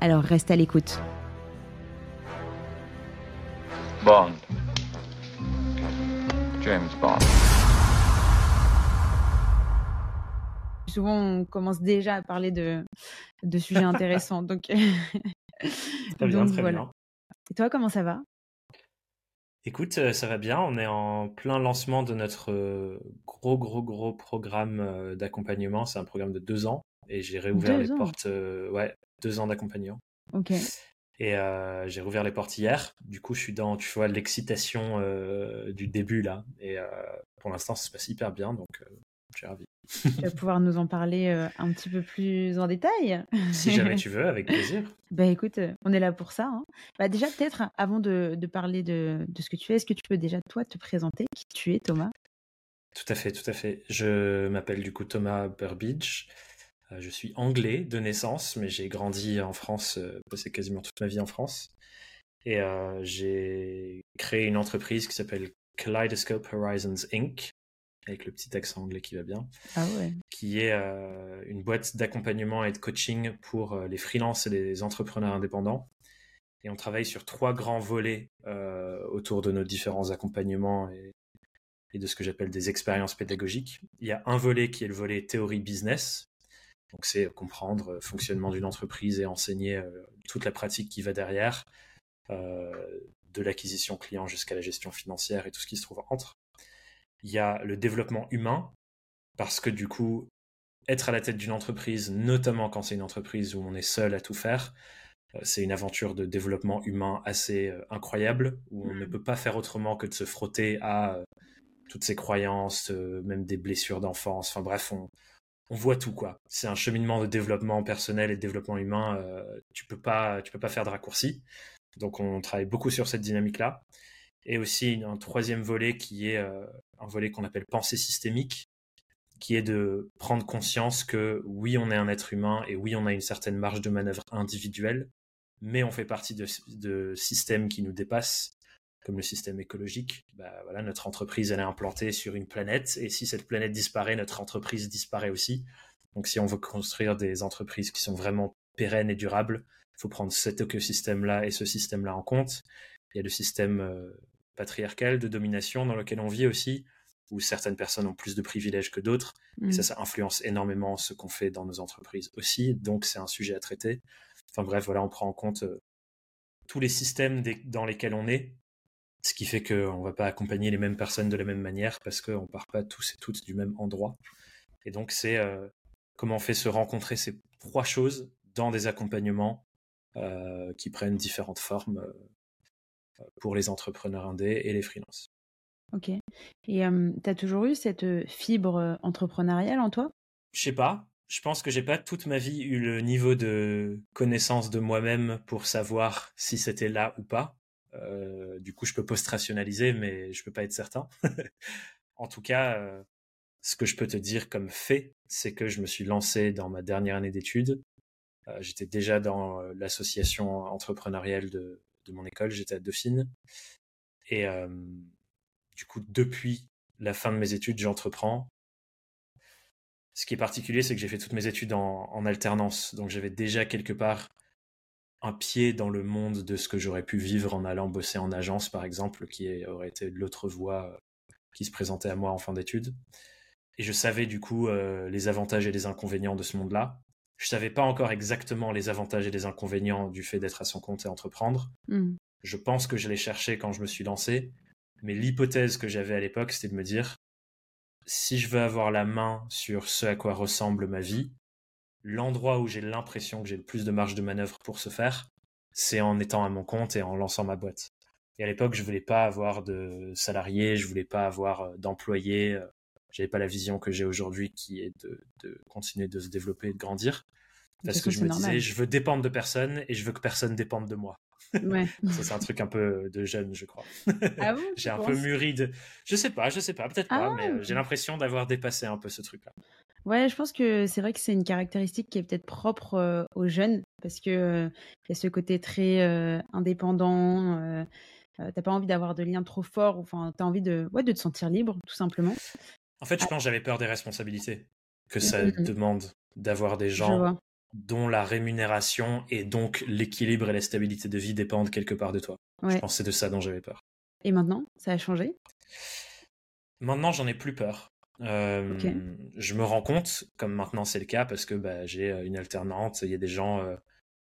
Alors reste à l'écoute. Bond. James Bond. Souvent, on commence déjà à parler de, de sujets intéressants. donc, Très bien, donc très voilà. bien. Et toi, comment ça va? Écoute, euh, ça va bien. On est en plein lancement de notre euh, gros, gros, gros programme euh, d'accompagnement. C'est un programme de deux ans et j'ai réouvert Deux les ans portes. euh, ouais, deux ans d'accompagnement. Ok. Et euh, j'ai rouvert les portes hier. Du coup, je suis dans, tu vois, l'excitation euh, du début là. Et euh, pour l'instant, ça se passe hyper bien. Donc, je suis ravi. Tu vas pouvoir nous en parler un petit peu plus en détail. Si jamais tu veux, avec plaisir. Bah écoute, on est là pour ça. hein. Bah déjà, peut-être, avant de, de parler de, de ce que tu fais, est-ce que tu peux déjà, toi, te présenter qui tu es, Thomas? Tout à fait, tout à fait. Je m'appelle du coup Thomas Burbidge. Euh, Je suis anglais de naissance, mais j'ai grandi en France, euh, passé quasiment toute ma vie en France. Et euh, j'ai créé une entreprise qui s'appelle Kaleidoscope Horizons Inc., avec le petit accent anglais qui va bien, Ah ouais. qui est euh, une boîte d'accompagnement et de coaching pour euh, les freelances et les entrepreneurs indépendants. Et on travaille sur trois grands volets euh, autour de nos différents accompagnements et, et de ce que j'appelle des expériences pédagogiques. Il y a un volet qui est le volet théorie business. Donc c'est comprendre le fonctionnement d'une entreprise et enseigner euh, toute la pratique qui va derrière, euh, de l'acquisition client jusqu'à la gestion financière et tout ce qui se trouve entre. Il y a le développement humain, parce que du coup, être à la tête d'une entreprise, notamment quand c'est une entreprise où on est seul à tout faire, euh, c'est une aventure de développement humain assez euh, incroyable, où on ne peut pas faire autrement que de se frotter à euh, toutes ces croyances, euh, même des blessures d'enfance. Enfin bref, on, on voit tout quoi. C'est un cheminement de développement personnel et de développement humain. euh, tu peux pas, tu peux pas faire de raccourci. Donc on travaille beaucoup sur cette dynamique-là. Et aussi un troisième volet qui est euh, un volet qu'on appelle pensée systémique, qui est de prendre conscience que oui, on est un être humain et oui, on a une certaine marge de manœuvre individuelle, mais on fait partie de systèmes qui nous dépassent, comme le système écologique. Bah, voilà, notre entreprise, elle est implantée sur une planète, et si cette planète disparaît, notre entreprise disparaît aussi. Donc si on veut construire des entreprises qui sont vraiment pérennes et durables, il faut prendre cet écosystème-là et ce système-là en compte. Il y a le système euh, patriarcal de domination dans lequel on vit aussi, où certaines personnes ont plus de privilèges que d'autres. Mm. Et ça, ça influence énormément ce qu'on fait dans nos entreprises aussi. Donc, c'est un sujet à traiter. Enfin bref, voilà, on prend en compte euh, tous les systèmes des- dans lesquels on est, ce qui fait qu'on ne va pas accompagner les mêmes personnes de la même manière parce qu'on ne part pas tous et toutes du même endroit. Et donc, c'est euh, comment on fait se rencontrer ces trois choses dans des accompagnements euh, qui prennent différentes formes euh, pour les entrepreneurs indés et les freelances. Ok. Et tu as toujours eu cette fibre entrepreneuriale en toi? Je sais pas. Je pense que j'ai pas toute ma vie eu le niveau de connaissance de moi-même pour savoir si c'était là ou pas. Euh, du coup, je peux post-rationaliser, mais je peux pas être certain. en tout cas, euh, ce que je peux te dire comme fait, c'est que je me suis lancé dans ma dernière année d'études. Euh, j'étais déjà dans l'association entrepreneuriale de, mon école, j'étais à Dauphine. Et du coup, depuis la fin de mes études, j'entreprends. Ce qui est particulier, c'est que j'ai fait toutes mes études en, en alternance. Donc j'avais déjà quelque part un pied dans le monde de ce que j'aurais pu vivre en allant bosser en agence, par exemple, qui est- aurait été l'autre voie euh, qui se présentait à moi en fin d'études. Et je savais du coup euh, les avantages et les inconvénients de ce monde-là. Je savais pas encore exactement les avantages et les inconvénients du fait d'être à son compte et entreprendre. Mm. Je pense que je l'ai cherché quand je me suis lancé, mais l'hypothèse que j'avais à l'époque, c'était de me dire, si je veux avoir la main sur ce à quoi ressemble ma vie, l'endroit où j'ai l'impression que j'ai le plus de marge de manœuvre pour ce faire, c'est en étant à mon compte et en lançant ma boîte. Et à l'époque, je voulais pas avoir de salariés, je voulais pas avoir euh, d'employés, euh, j'avais pas la vision que j'ai aujourd'hui qui est de, de continuer de se développer et de grandir. Parce que je me disais, je veux dépendre de personne et je veux que personne dépende de moi. Ouais. ça, c'est un truc un peu de jeune, je crois. Ah bon, j'ai un peu mûri de. Je sais pas, je sais pas, peut-être pas, Ah. mais euh, j'ai l'impression d'avoir dépassé un peu ce truc-là. Ouais, je pense que c'est vrai que c'est une caractéristique qui est peut-être propre euh, aux jeunes parce que euh, il y a ce côté très euh, indépendant. t'as pas envie d'avoir de liens trop forts. Enfin, t'as envie de, ouais, de te sentir libre, tout simplement. En fait, je pense que j'avais peur des responsabilités que ça Mhm. demande d'avoir des gens dont la rémunération et donc l'équilibre et la stabilité de vie dépendent quelque part de toi. Je pense que c'est de ça dont j'avais peur. Et maintenant, ça a changé? Maintenant, j'en ai plus peur. Euh. Je me rends compte, comme maintenant c'est le cas, parce que bah, j'ai euh, une alternante, il y a des gens, euh,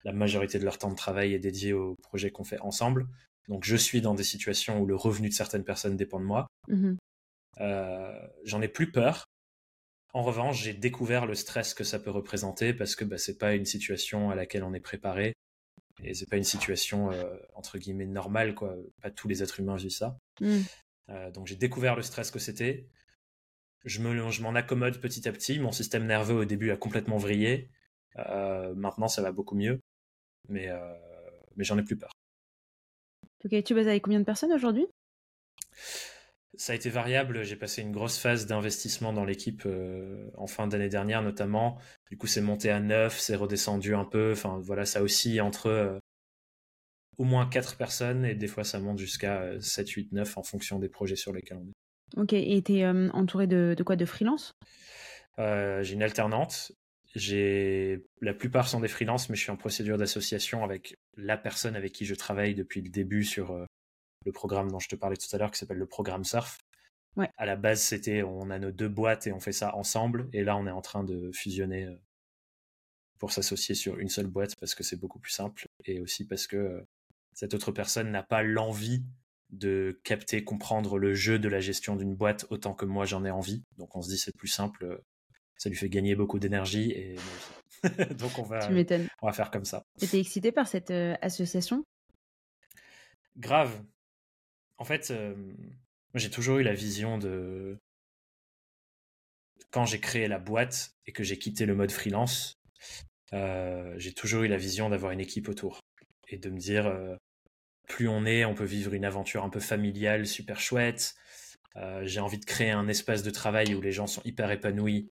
la majorité de leur temps de travail est dédié au projet qu'on fait ensemble. Donc je suis dans des situations où le revenu de certaines personnes dépend de moi. Mhm. Euh, J'en ai plus peur. En revanche, j'ai découvert le stress que ça peut représenter parce que bah, c'est pas une situation à laquelle on est préparé et c'est pas une situation entre guillemets normale quoi. Pas tous les êtres humains vivent ça. Mm. Donc j'ai découvert le stress que c'était. Je me, je m'en accommode petit à petit. Mon système nerveux au début a complètement vrillé. Euh, maintenant, ça va beaucoup mieux, mais euh, mais j'en ai plus peur. Ok, tu bosses avec combien de personnes aujourd'hui? Ça a été variable. J'ai passé une grosse phase d'investissement dans l'équipe euh, en fin d'année dernière, notamment. Du coup, c'est monté à 9, c'est redescendu un peu. Enfin, voilà, ça oscille entre au moins 4 personnes et des fois ça monte jusqu'à euh, 7, 8, 9 en fonction des projets sur lesquels on est. Ok, et t'es euh, entouré de, de quoi De freelance? Euh, j'ai une alternante. J'ai la plupart sont des freelances, mais je suis en procédure d'association avec la personne avec qui je travaille depuis le début sur euh, le programme dont je te parlais tout à l'heure, qui s'appelle le programme Surf. Ouais. À la base, c'était on a nos deux boîtes et on fait ça ensemble, et là, on est en train de fusionner pour s'associer sur une seule boîte parce que c'est beaucoup plus simple, et aussi parce que cette autre personne n'a pas l'envie de capter, comprendre le jeu de la gestion d'une boîte autant que moi j'en ai envie. Donc on se dit c'est plus simple, ça lui fait gagner beaucoup d'énergie et donc on va, on va faire comme ça. Et t'es excité par cette euh, association? Grave. En fait, euh, j'ai toujours eu la vision de quand j'ai créé la boîte et que j'ai quitté le mode freelance, euh, j'ai toujours eu la vision d'avoir une équipe autour et de me dire plus on est, on peut vivre une aventure un peu familiale, super chouette. Euh, j'ai envie de créer un espace de travail où les gens sont hyper épanouis.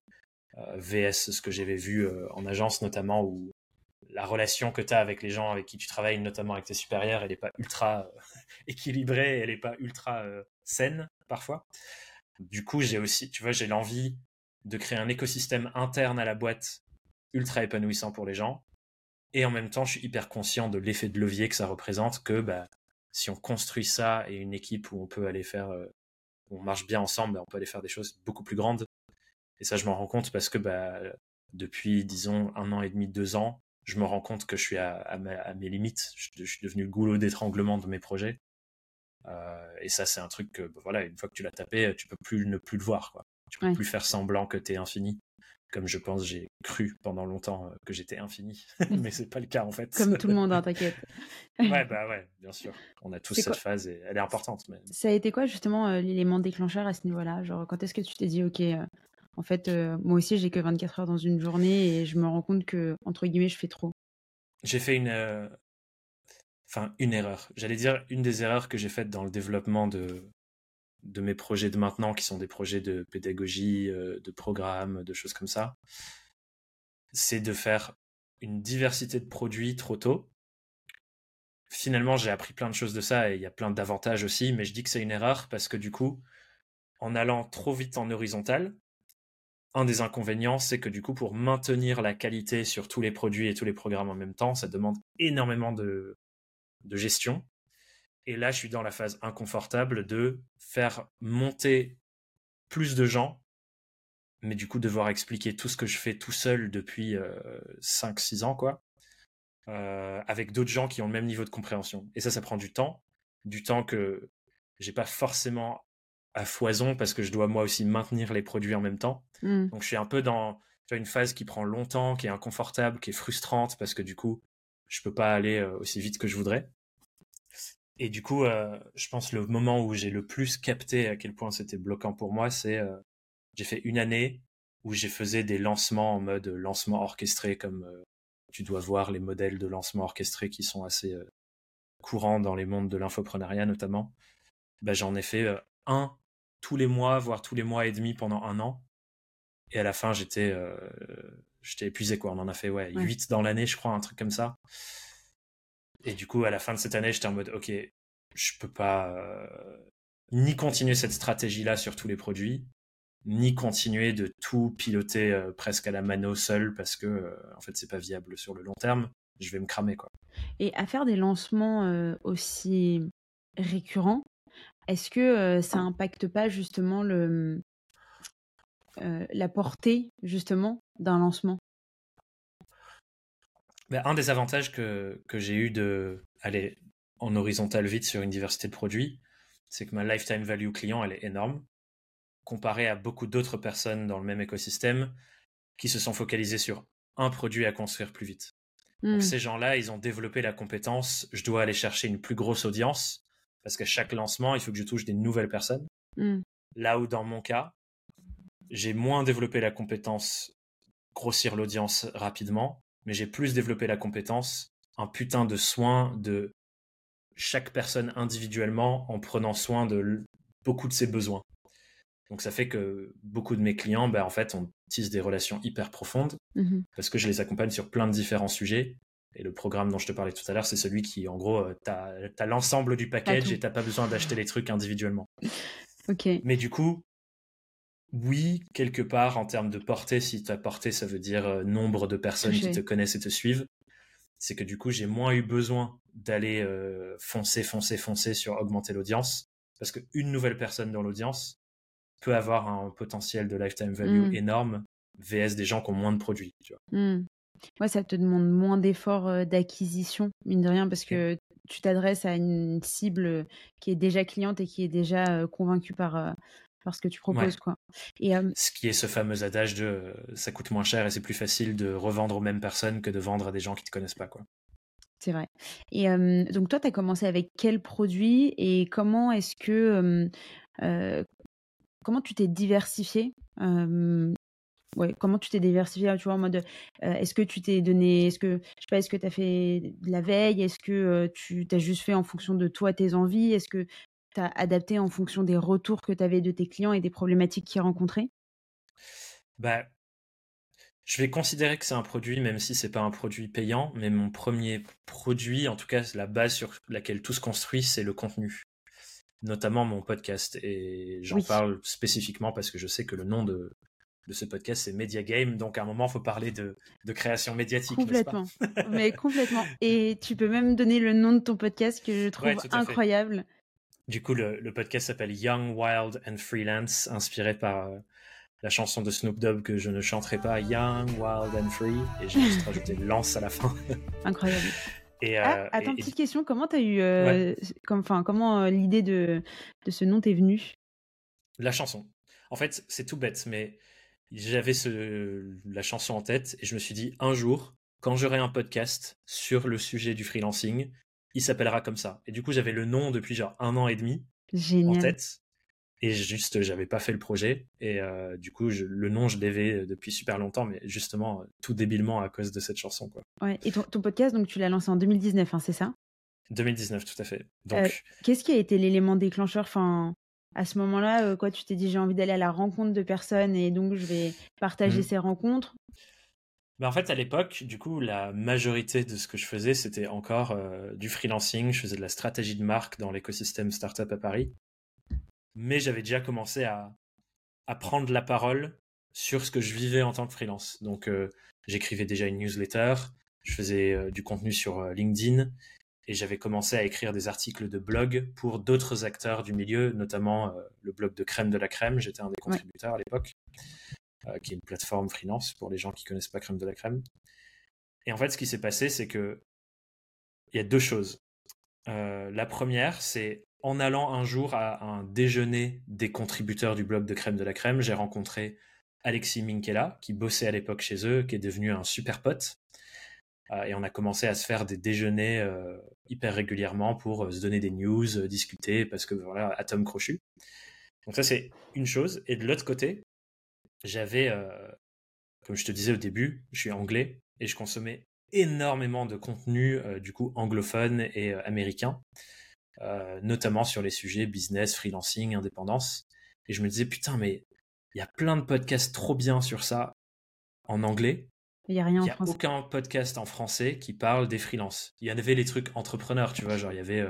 Euh, VS, ce que j'avais vu euh, en agence notamment, où la relation que tu as avec les gens avec qui tu travailles, notamment avec tes supérieurs, elle n'est pas ultra équilibrée, elle n'est pas ultra saine parfois. Du coup, j'ai aussi, tu vois, j'ai l'envie de créer un écosystème interne à la boîte ultra épanouissant pour les gens. Et en même temps, je suis hyper conscient de l'effet de levier que ça représente, que bah, si on construit ça et une équipe où on peut aller faire, euh, où on marche bien ensemble, bah, on peut aller faire des choses beaucoup plus grandes. Et ça, je m'en rends compte parce que bah, depuis, disons, un an et demi, deux ans, je me rends compte que je suis à, à, ma- à mes limites. Je, je suis devenu le goulot d'étranglement de mes projets. Euh, et ça, c'est un truc que, bah, voilà, une fois que tu l'as tapé, tu peux plus ne plus le voir. Quoi. Tu peux Ouais. plus faire semblant que t'es infini. Comme je pense, j'ai cru pendant longtemps euh, que j'étais infini. Mais c'est pas le cas, en fait. Comme tout le monde, hein, t'inquiète. ouais, bah ouais, bien sûr. On a tous cette phase et elle est importante. Mais... Ça a été quoi justement euh, l'élément déclencheur à ce niveau-là? Genre quand est-ce que tu t'es dit ok, euh, en fait euh, moi aussi j'ai que 24 heures dans une journée et je me rends compte que entre guillemets je fais trop? J'ai fait une, enfin une erreur. J'allais dire une des erreurs que j'ai faites dans le développement de de mes projets de maintenant, qui sont des projets de pédagogie, euh, de programmes, de choses comme ça. C'est de faire une diversité de produits trop tôt. Finalement, j'ai appris plein de choses de ça et il y a plein d'avantages aussi, mais je dis que c'est une erreur parce que du coup, en allant trop vite en horizontal, un des inconvénients, c'est que du coup, pour maintenir la qualité sur tous les produits et tous les programmes en même temps, ça demande énormément de, de gestion. Et là, je suis dans la phase inconfortable de faire monter plus de gens, mais du coup, devoir expliquer tout ce que je fais tout seul depuis euh, 5-6 ans, quoi, euh, avec d'autres gens qui ont le même niveau de compréhension. Et ça, ça prend du temps, du temps que j'ai pas forcément à foison parce que je dois moi aussi maintenir les produits en même temps. Hmm. Donc je suis un peu dans tu vois, une phase qui prend longtemps, qui est inconfortable, qui est frustrante parce que du coup, je peux pas aller euh, aussi vite que je voudrais. Et du coup, euh, je pense le moment où j'ai le plus capté à quel point c'était bloquant pour moi, c'est euh, j'ai fait une année où j'ai faisais des lancements en mode lancement orchestré comme euh, tu dois voir les modèles de lancement orchestré qui sont assez courants dans les mondes de l'infoprenariat notamment. Bah, j'en ai fait un tous les mois, voire tous les mois et demi pendant un an. Et à la fin, j'étais j'étais épuisé quoi. On en a fait ouais, 8 dans l'année, je crois, un truc comme ça. Et du coup, à la fin de cette année, j'étais en mode OK, je peux pas ni continuer cette stratégie-là sur tous les produits, ni continuer de tout piloter euh, presque à la mano seul parce que euh, en fait c'est pas viable sur le long terme. Je vais me cramer quoi. Et à faire des lancements euh, aussi récurrents, est-ce que ça impacte pas justement le la portée justement d'un lancement? Ben, Un des avantages que, que j'ai eu de aller en horizontal vite sur une diversité de produits, c'est que ma lifetime value client, elle est énorme, comparé à beaucoup d'autres personnes dans le même écosystème qui se sont focalisées sur un produit à construire plus vite. Donc hmm. ces gens-là, ils ont développé la compétence, je dois aller chercher une plus grosse audience, parce qu'à chaque lancement, il faut que je touche des nouvelles personnes. Hmm. Là où dans mon cas, j'ai moins développé la compétence grossir l'audience rapidement, mais j'ai plus développé la compétence un putain de soin de chaque personne individuellement en prenant soin de beaucoup de ses besoins. Donc ça fait que beaucoup de mes clients, ben, en fait, on tisse des relations hyper profondes mmh parce que je les accompagne sur plein de différents sujets. Et le programme dont je te parlais tout à l'heure, c'est celui qui, en gros, euh, tu as, l'ensemble du package et tu pas besoin d'acheter les trucs individuellement. Ok. Mais du coup, oui, quelque part, en termes de portée, si ta portée, ça veut dire euh, nombre de personnes qui te connaissent et te suivent, c'est que du coup, j'ai moins eu besoin d'aller euh, foncer, foncer, foncer sur augmenter l'audience. Parce qu'une nouvelle personne dans l'audience peut avoir un potentiel de lifetime value mm. énorme, VS des gens qui ont moins de produits. Tu vois. Mm. Ouais, ça te demande moins d'efforts euh, d'acquisition, mine de rien, parce que tu t'adresses à une cible qui est déjà cliente et qui est déjà convaincue par, par ce que tu proposes. Quoi. Et, Ce qui est ce fameux adage de ça coûte moins cher et c'est plus facile de revendre aux mêmes personnes que de vendre à des gens qui ne te connaissent pas. Quoi. C'est vrai. Et donc toi, tu as commencé avec quel produit et comment est-ce que comment tu t'es diversifié ouais, comment tu t'es diversifié, tu vois, en mode, est-ce que tu t'es donné, est-ce que, je sais pas, est-ce que tu as fait de la veille, est-ce que tu t'as juste fait en fonction de toi, tes envies, est-ce que tu as adapté en fonction des retours que tu avais de tes clients et des problématiques qu'ils rencontraient? Bah, je vais considérer que c'est un produit, même si c'est pas un produit payant, mais mon premier produit, en tout cas la base sur laquelle tout se construit, c'est le contenu, notamment mon podcast. Et j'en parle spécifiquement parce que je sais que le nom de, de ce podcast, c'est Media Game. Donc, à un moment, il faut parler de, de création médiatique. Complètement. Mais complètement. Et tu peux même donner le nom de ton podcast que je trouve incroyable. Du coup, le, le podcast s'appelle Young, Wild and Freelance, inspiré par euh, la chanson de Snoop Dogg que je ne chanterai pas, Young, Wild and Free, et j'ai juste rajouté Lance à la fin. Incroyable. Et, euh, ah, attends, petite question, comment t'as eu, euh, comme, comment euh, l'idée de, de ce nom t'est venue? La chanson. En fait, c'est tout bête, mais j'avais la chanson en tête et je me suis dit un jour, quand j'aurai un podcast sur le sujet du freelancing, il s'appellera comme ça. Et du coup, j'avais le nom depuis genre un an et demi en tête. Et juste, j'avais pas fait le projet. Et euh, du coup, le nom, je l'avais depuis super longtemps, mais justement, tout débilement à cause de cette chanson. Quoi. Ouais. Et ton, podcast, donc tu l'as lancé en 2019, hein, c'est ça? 2019, tout à fait. Donc, euh, qu'est-ce qui a été l'élément déclencheur? Enfin, à ce moment-là, euh, quoi, tu t'es dit j'ai envie d'aller à la rencontre de personnes et donc je vais partager mmh. ces rencontres? Bah en fait, à l'époque, du coup, la majorité de ce que je faisais, c'était encore du freelancing. Je faisais de la stratégie de marque dans l'écosystème startup à Paris mais j'avais déjà commencé à, à, prendre la parole sur ce que je vivais en tant que freelance. Donc, euh, j'écrivais déjà une newsletter, je faisais euh, du contenu sur euh, LinkedIn et j'avais commencé à écrire des articles de blog pour d'autres acteurs du milieu, notamment le blog de Crème de la Crème. J'étais un des contributeurs à l'époque, qui est une plateforme freelance pour les gens qui connaissent pas Crème de la Crème. Et en fait, ce qui s'est passé, c'est que il y a deux choses. la première, c'est en allant un jour à un déjeuner des contributeurs du blog de Crème de la Crème, j'ai rencontré Alexis Minkela, qui bossait à l'époque chez eux, qui est devenu un super pote. Euh, et on a commencé à se faire des déjeuners euh, hyper régulièrement pour euh, se donner des news, discuter, parce que voilà, atome crochu. Donc ça, c'est une chose. Et de l'autre côté, j'avais, comme je te disais au début, je suis anglais et je consommais énormément de contenu du coup anglophone et américain, notamment sur les sujets business, freelancing, indépendance. Et je me disais putain mais il y a plein de podcasts trop bien sur ça en anglais. Il n'y a rien n'y a aucun podcast en français qui parle des freelances. Il y en avait les trucs entrepreneurs, tu vois, genre il y avait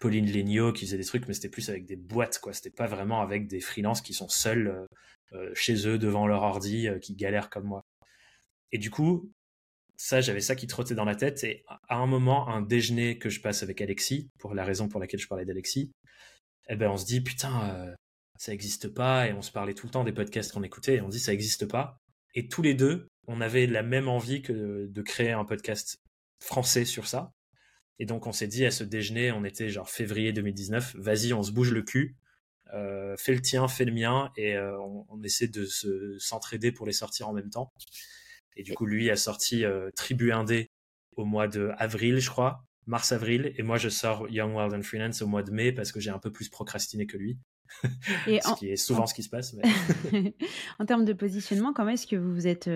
Pauline Legnaud qui faisait des trucs, mais c'était plus avec des boîtes, quoi. C'était pas vraiment avec des freelances qui sont seuls euh, euh, chez eux devant leur ordi, euh, qui galèrent comme moi. Et du coup, ça, j'avais ça qui trottait dans la tête. Et à un moment, un déjeuner que je passe avec Alexis, pour la raison pour laquelle je parlais d'Alexis, eh ben, on se dit, putain, ça n'existe pas. Et on se parlait tout le temps des podcasts qu'on écoutait. Et on dit, ça n'existe pas. Et tous les deux, on avait la même envie que de créer un podcast français sur ça. Et donc on s'est dit à ce déjeuner, on était genre février 2019, vas-y, on se bouge le cul, euh, fais le tien, fais le mien, et euh, on, essaie de se s'entraider pour les sortir en même temps. Et du coup, lui a sorti euh, Tribu Indé au mois de avril, je crois, mars-avril, et moi je sors Young Wild and Freelance au mois de mai parce que j'ai un peu plus procrastiné que lui. Et ce qui est souvent ce qui se passe. en termes de positionnement, comment est-ce que vous vous êtes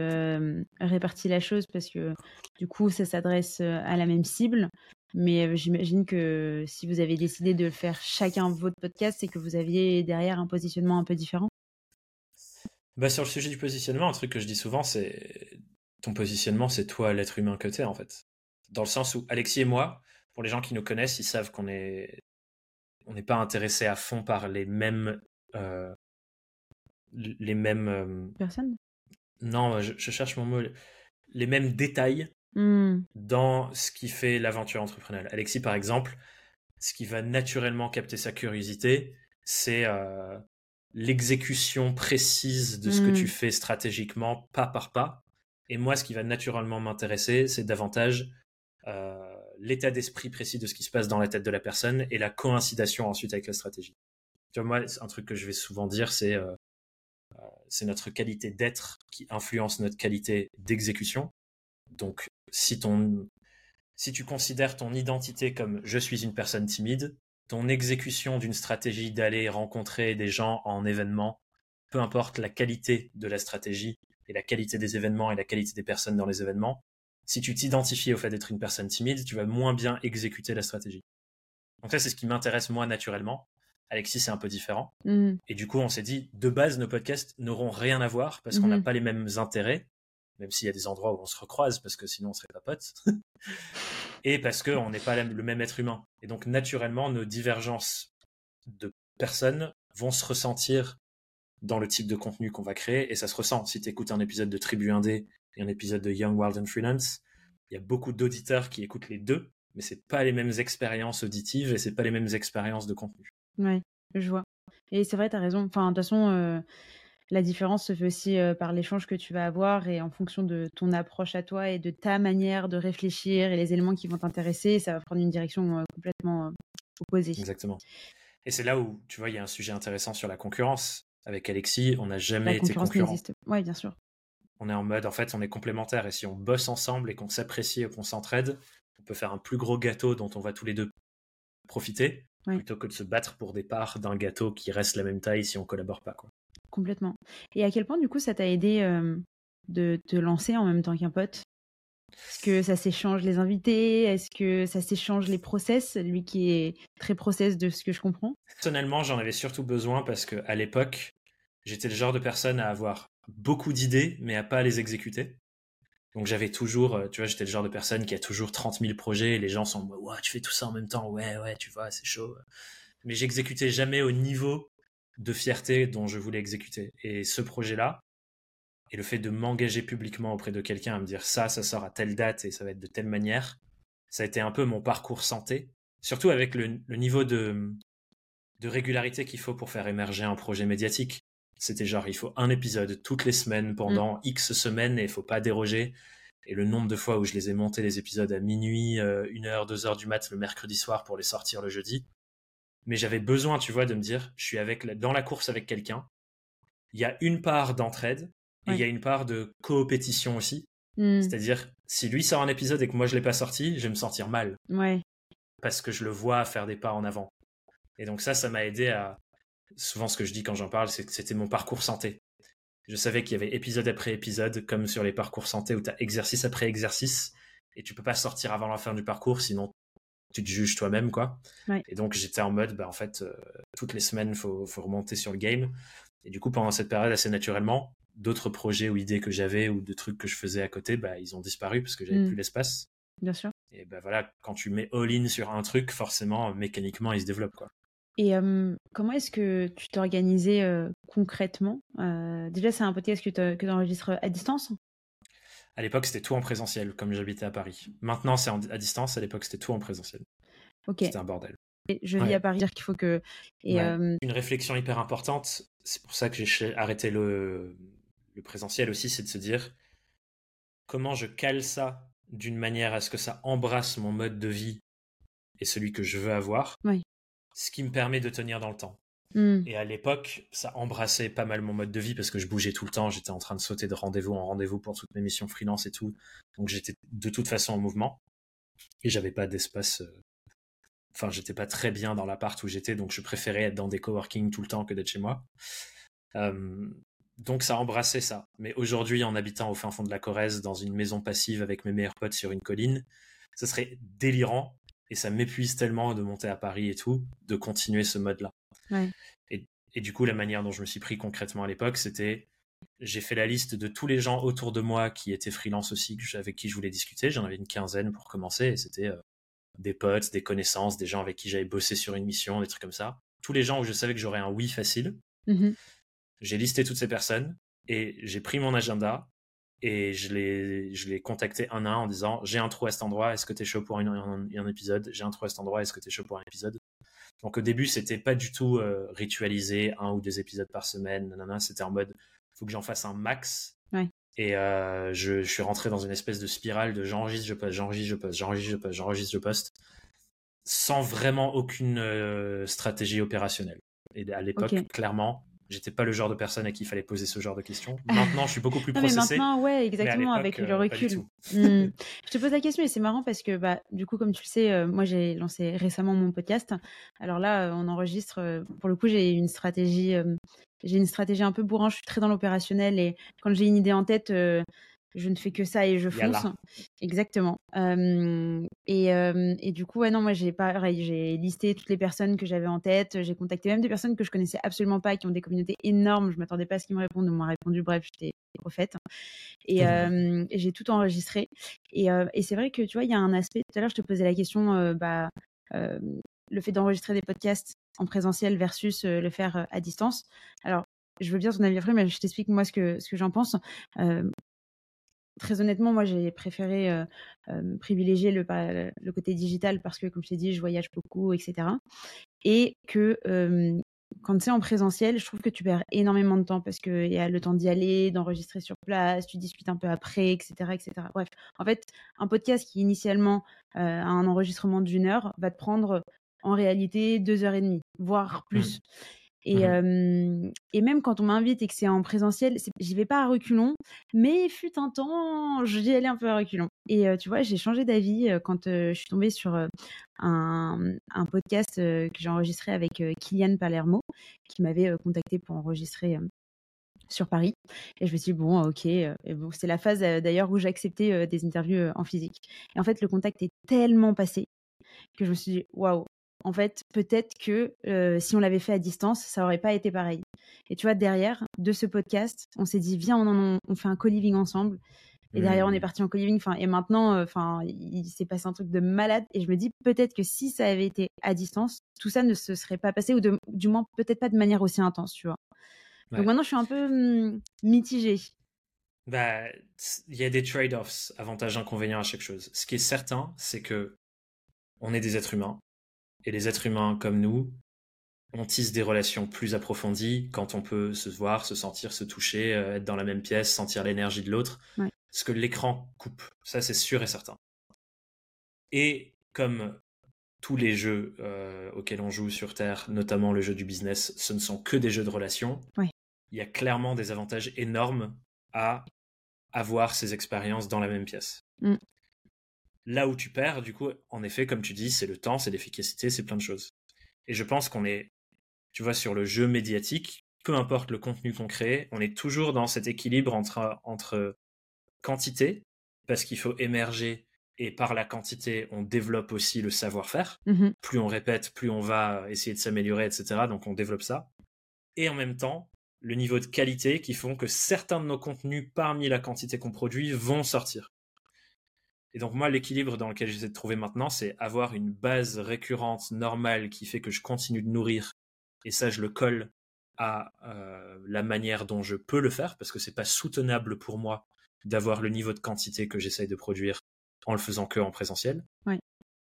réparti la chose? Parce que du coup, ça s'adresse à la même cible. Mais j'imagine que si vous avez décidé de faire chacun votre podcast, c'est que vous aviez derrière un positionnement un peu différent. Bah sur le sujet du positionnement, un truc que je dis souvent, c'est ton positionnement, c'est toi l'être humain que t'es en fait. Dans le sens où Alexis et moi, pour les gens qui nous connaissent, ils savent qu'on est on n'est pas intéressé à fond par les mêmes euh, les mêmes personnes. Non, je, je, cherche mon mot. Les mêmes détails Hmm. dans ce qui fait l'aventure entrepreneuriale. Alexis, par exemple, ce qui va naturellement capter sa curiosité, c'est euh, l'exécution précise de ce que tu hmm. fais stratégiquement, pas par pas. Et moi, ce qui va naturellement m'intéresser, c'est davantage euh, l'état d'esprit précis de ce qui se passe dans la tête de la personne et la coïncidation ensuite avec la stratégie. Tu vois, moi, un truc que je vais souvent dire, c'est euh, c'est notre qualité d'être qui influence notre qualité d'exécution. Donc, si ton, si tu considères ton identité comme je suis une personne timide, ton exécution d'une stratégie d'aller rencontrer des gens en événement, peu importe la qualité de la stratégie et la qualité des événements et la qualité des personnes dans les événements, si tu t'identifies au fait d'être une personne timide, tu vas moins bien exécuter la stratégie. Donc ça, c'est ce qui m'intéresse moi naturellement. Alexis, c'est un peu différent. Mmh. Et du coup, on s'est dit, de base, nos podcasts n'auront rien à voir parce qu'on n'a mmh. pas les mêmes intérêts même s'il y a des endroits où on se recroise parce que sinon on serait pas potes, et parce qu'on n'est pas le même être humain. Et donc naturellement, nos divergences de personnes vont se ressentir dans le type de contenu qu'on va créer, et ça se ressent. Si tu écoutes un épisode de Tribu Indé et un épisode de Young Wild and Freelance, il y a beaucoup d'auditeurs qui écoutent les deux, mais c'est pas les mêmes expériences auditives et c'est pas les mêmes expériences de contenu. Ouais, je vois. Et c'est vrai, tu as raison. Enfin, de toute façon, euh, la différence se fait aussi par l'échange que tu vas avoir et en fonction de ton approche à toi et de ta manière de réfléchir et les éléments qui vont t'intéresser, ça va prendre une direction complètement opposée. Exactement. Et c'est là où, tu vois, il y a un sujet intéressant sur la concurrence. Avec Alexis, on n'a jamais été concurrents. Oui, bien sûr. On est en mode, en fait, on est complémentaires. Et si on bosse ensemble et qu'on s'apprécie et qu'on s'entraide, on peut faire un plus gros gâteau dont on va tous les deux profiter, plutôt que de se battre pour des parts d'un gâteau qui reste la même taille si on collabore pas. Quoi. Complètement. Et à quel point, du coup, ça t'a aidé de te lancer en même temps qu'un pote? Est-ce que ça s'échange les invités? Est-ce que ça s'échange les process? Lui qui est très process de ce que je comprends. Personnellement, j'en avais surtout besoin parce qu'à l'époque, j'étais le genre de personne à avoir beaucoup d'idées, mais à pas les exécuter. Donc j'avais toujours, tu vois, j'étais le genre de personne qui a toujours 30 000 projets et les gens sont, ouais, tu fais tout ça en même temps, ouais, ouais, tu vois, c'est chaud. Mais j'exécutais jamais au niveau de fierté dont je voulais exécuter. Et ce projet-là, et le fait de m'engager publiquement auprès de quelqu'un à me dire ça, ça sort à telle date et ça va être de telle manière, ça a été un peu mon parcours santé, surtout avec le, niveau de, de régularité qu'il faut pour faire émerger un projet médiatique. C'était genre, il faut un épisode toutes les semaines pendant mm. X semaines et il faut pas déroger. Et le nombre de fois où je les ai montés les épisodes à minuit, euh, une heure, deux heures du mat le mercredi soir pour les sortir le jeudi, mais j'avais besoin, tu vois, de me dire, je suis avec dans la course avec quelqu'un. Il y a une part d'entraide et il y a une part de coopétition aussi. Hmm. C'est-à-dire, si lui sort un épisode et que moi je l'ai pas sorti, je vais me sentir mal. Ouais. Parce que je le vois faire des pas en avant. Et donc ça, ça m'a aidé à. Souvent, ce que je dis quand j'en parle, c'est que c'était mon parcours santé. Je savais qu'il y avait épisode après épisode, comme sur les parcours santé où tu as exercice après exercice, et tu peux pas sortir avant la fin du parcours, sinon tu te juges toi-même, quoi. Et donc, j'étais en mode, bah, en fait, euh, toutes les semaines, faut, faut remonter sur le game. Et du coup, pendant cette période, assez naturellement, d'autres projets ou idées que j'avais ou de trucs que je faisais à côté, bah, ils ont disparu parce que j'avais Mm. plus l'espace. Bien sûr. Et ben voilà, quand tu mets all-in sur un truc, forcément, mécaniquement, il se développe, quoi. Et euh, comment est-ce que tu t'organisais euh, concrètement? Déjà, c'est un podcast que tu enregistres à distance? À l'époque, c'était tout en présentiel, comme j'habitais à Paris. Maintenant, c'est à distance. À l'époque, c'était tout en présentiel. Ok. C'était un bordel. Et Je vis Ouais. à Paris, dire qu'il faut que. Et Ouais. euh, Une réflexion hyper importante, c'est pour ça que j'ai arrêté le, le présentiel aussi, c'est de se dire comment je cale ça d'une manière à ce que ça embrasse mon mode de vie et celui que je veux avoir, Oui. ce qui me permet de tenir dans le temps. Hmm, Et à l'époque, ça embrassait pas mal mon mode de vie parce que je bougeais tout le temps, j'étais en train de sauter de rendez-vous en rendez-vous pour toutes mes missions freelance et tout. Donc j'étais de toute façon en mouvement et j'avais pas d'espace. euh, Enfin, j'étais pas très bien dans l'appart où j'étais, donc je préférais être dans des coworking tout le temps que d'être chez moi. Donc ça embrassait ça. Mais aujourd'hui, en habitant au fin fond de la Corrèze, dans une maison passive avec mes meilleurs potes sur une colline, ce serait délirant et ça m'épuise tellement de monter à Paris et tout, de continuer ce mode-là. Ouais. Et, et du coup, la manière dont je me suis pris concrètement à l'époque, c'était j'ai fait la liste de tous les gens autour de moi qui étaient freelance aussi, avec qui je voulais discuter. J'en avais une quinzaine pour commencer, et c'était euh, des potes, des connaissances, des gens avec qui j'avais bossé sur une mission, des trucs comme ça. Tous les gens où je savais que j'aurais un oui facile. mhm. J'ai listé toutes ces personnes et j'ai pris mon agenda et je les, je les contacté un à un en disant j'ai un trou à cet endroit, est-ce que t'es chaud pour un, un- un épisode? J'ai un trou à cet endroit, est-ce que t'es chaud pour un épisode? Donc au début, c'était pas du tout euh, ritualisé, un ou deux épisodes par semaine, nanana, c'était en mode faut que j'en fasse un max. Ouais. Et euh, je, je suis rentré dans une espèce de spirale de j'enregistre, je poste, j'enregistre, je poste, j'enregistre, je poste, j'enregistre, je poste, sans vraiment aucune euh, stratégie opérationnelle. Et à l'époque, clairement, j'étais pas le genre de personne à qui il fallait poser ce genre de questions. Maintenant, je suis beaucoup plus Non, mais processé. maintenant, ouais, exactement, avec le euh, recul. Hmm. Je te pose la question et c'est marrant parce que, bah, du coup, comme tu le sais, euh, moi j'ai lancé récemment mon podcast. Alors là, euh, on enregistre. euh, pour le coup, j'ai une stratégie. euh, j'ai une stratégie un peu bourrin. Je suis très dans l'opérationnel et quand j'ai une idée en tête, je ne fais que ça et je Yalla. fonce. Exactement. Euh, et, euh, et du coup, ouais, non, moi j'ai pareil. J'ai listé toutes les personnes que j'avais en tête. J'ai contacté même des personnes que je connaissais absolument pas, qui ont des communautés énormes. Je m'attendais pas à ce qu'ils me répondent. On m'a répondu. Bref, j'étais prophète. Et, euh, j'ai tout enregistré. Et, et c'est vrai que tu vois, il y a un aspect. Tout à l'heure, je te posais la question, bah, le fait d'enregistrer des podcasts en présentiel versus le faire à distance. Alors, je veux bien ton avis après, mais je t'explique moi ce que, ce que j'en pense. Euh, très honnêtement, moi, j'ai préféré euh, euh, privilégier le, pa- le côté digital parce que, comme je t'ai dit, je voyage beaucoup, etc. Et que euh, quand c'est en présentiel, je trouve que tu perds énormément de temps parce qu'il y a le temps d'y aller, d'enregistrer sur place, tu discutes un peu après, etc., etc. Bref, en fait, un podcast qui initialement euh, a un enregistrement d'une heure va te prendre en réalité deux heures et demie, voire plus. Et, euh, et même quand on m'invite et que c'est en présentiel, j'y vais pas à reculons, mais il fut un temps, j'y allais un peu à reculons. Et tu vois, j'ai changé d'avis quand je suis tombée sur un, un podcast que j'ai enregistré avec Kylian Palermo, qui m'avait contacté pour enregistrer sur Paris. Et je me suis dit, bon, ok. et bon, c'est la phase d'ailleurs où j'acceptais euh, des interviews en physique. Et en fait, le contact est tellement passé que je me suis dit, waouh, en fait, peut-être que euh, si on l'avait fait à distance, ça aurait pas été pareil. Et tu vois, derrière de ce podcast, on s'est dit, viens, on, en- on fait un co-living ensemble. Et derrière, on est Mhm. parti en co-living. Enfin, et maintenant, enfin, il, il s'est passé un truc de malade. Et je me dis peut-être que si ça avait été à distance, tout ça ne se serait pas passé, ou de- du moins peut-être pas de manière aussi intense, tu vois. Ouais. Donc maintenant, je suis un peu hum, mitigée. Bah, il y a des trade-offs, avantages, inconvénients à chaque chose. Ce qui est certain, c'est que on est des êtres humains. Et les êtres humains comme nous, on tisse des relations plus approfondies quand on peut se voir, se sentir, se toucher, euh, être dans la même pièce, sentir l'énergie de l'autre. Ouais. Ce que l'écran coupe. Ça, c'est sûr et certain. Et comme tous les jeux euh, auxquels on joue sur Terre, notamment le jeu du business, ce ne sont que des jeux de relations, il y a clairement des avantages énormes à avoir ces expériences dans la même pièce. Mm. Là où tu perds, du coup, en effet, comme tu dis, c'est le temps, c'est l'efficacité, c'est plein de choses. Et je pense qu'on est, tu vois, sur le jeu médiatique, peu importe le contenu qu'on crée, on est toujours dans cet équilibre entre, entre quantité, parce qu'il faut émerger Et par la quantité, on développe aussi le savoir-faire. Mhm. Plus on répète, plus on va essayer de s'améliorer, etc. Donc on développe ça. Et en même temps, le niveau de qualité qui font que certains de nos contenus parmi la quantité qu'on produit vont sortir. Et donc moi, l'équilibre dans lequel j'essaie de trouver maintenant, c'est avoir une base récurrente normale qui fait que je continue de nourrir. Et ça, je le colle à euh, la manière dont je peux le faire, parce que c'est pas soutenable pour moi d'avoir le niveau de quantité que j'essaye de produire en le faisant que en présentiel.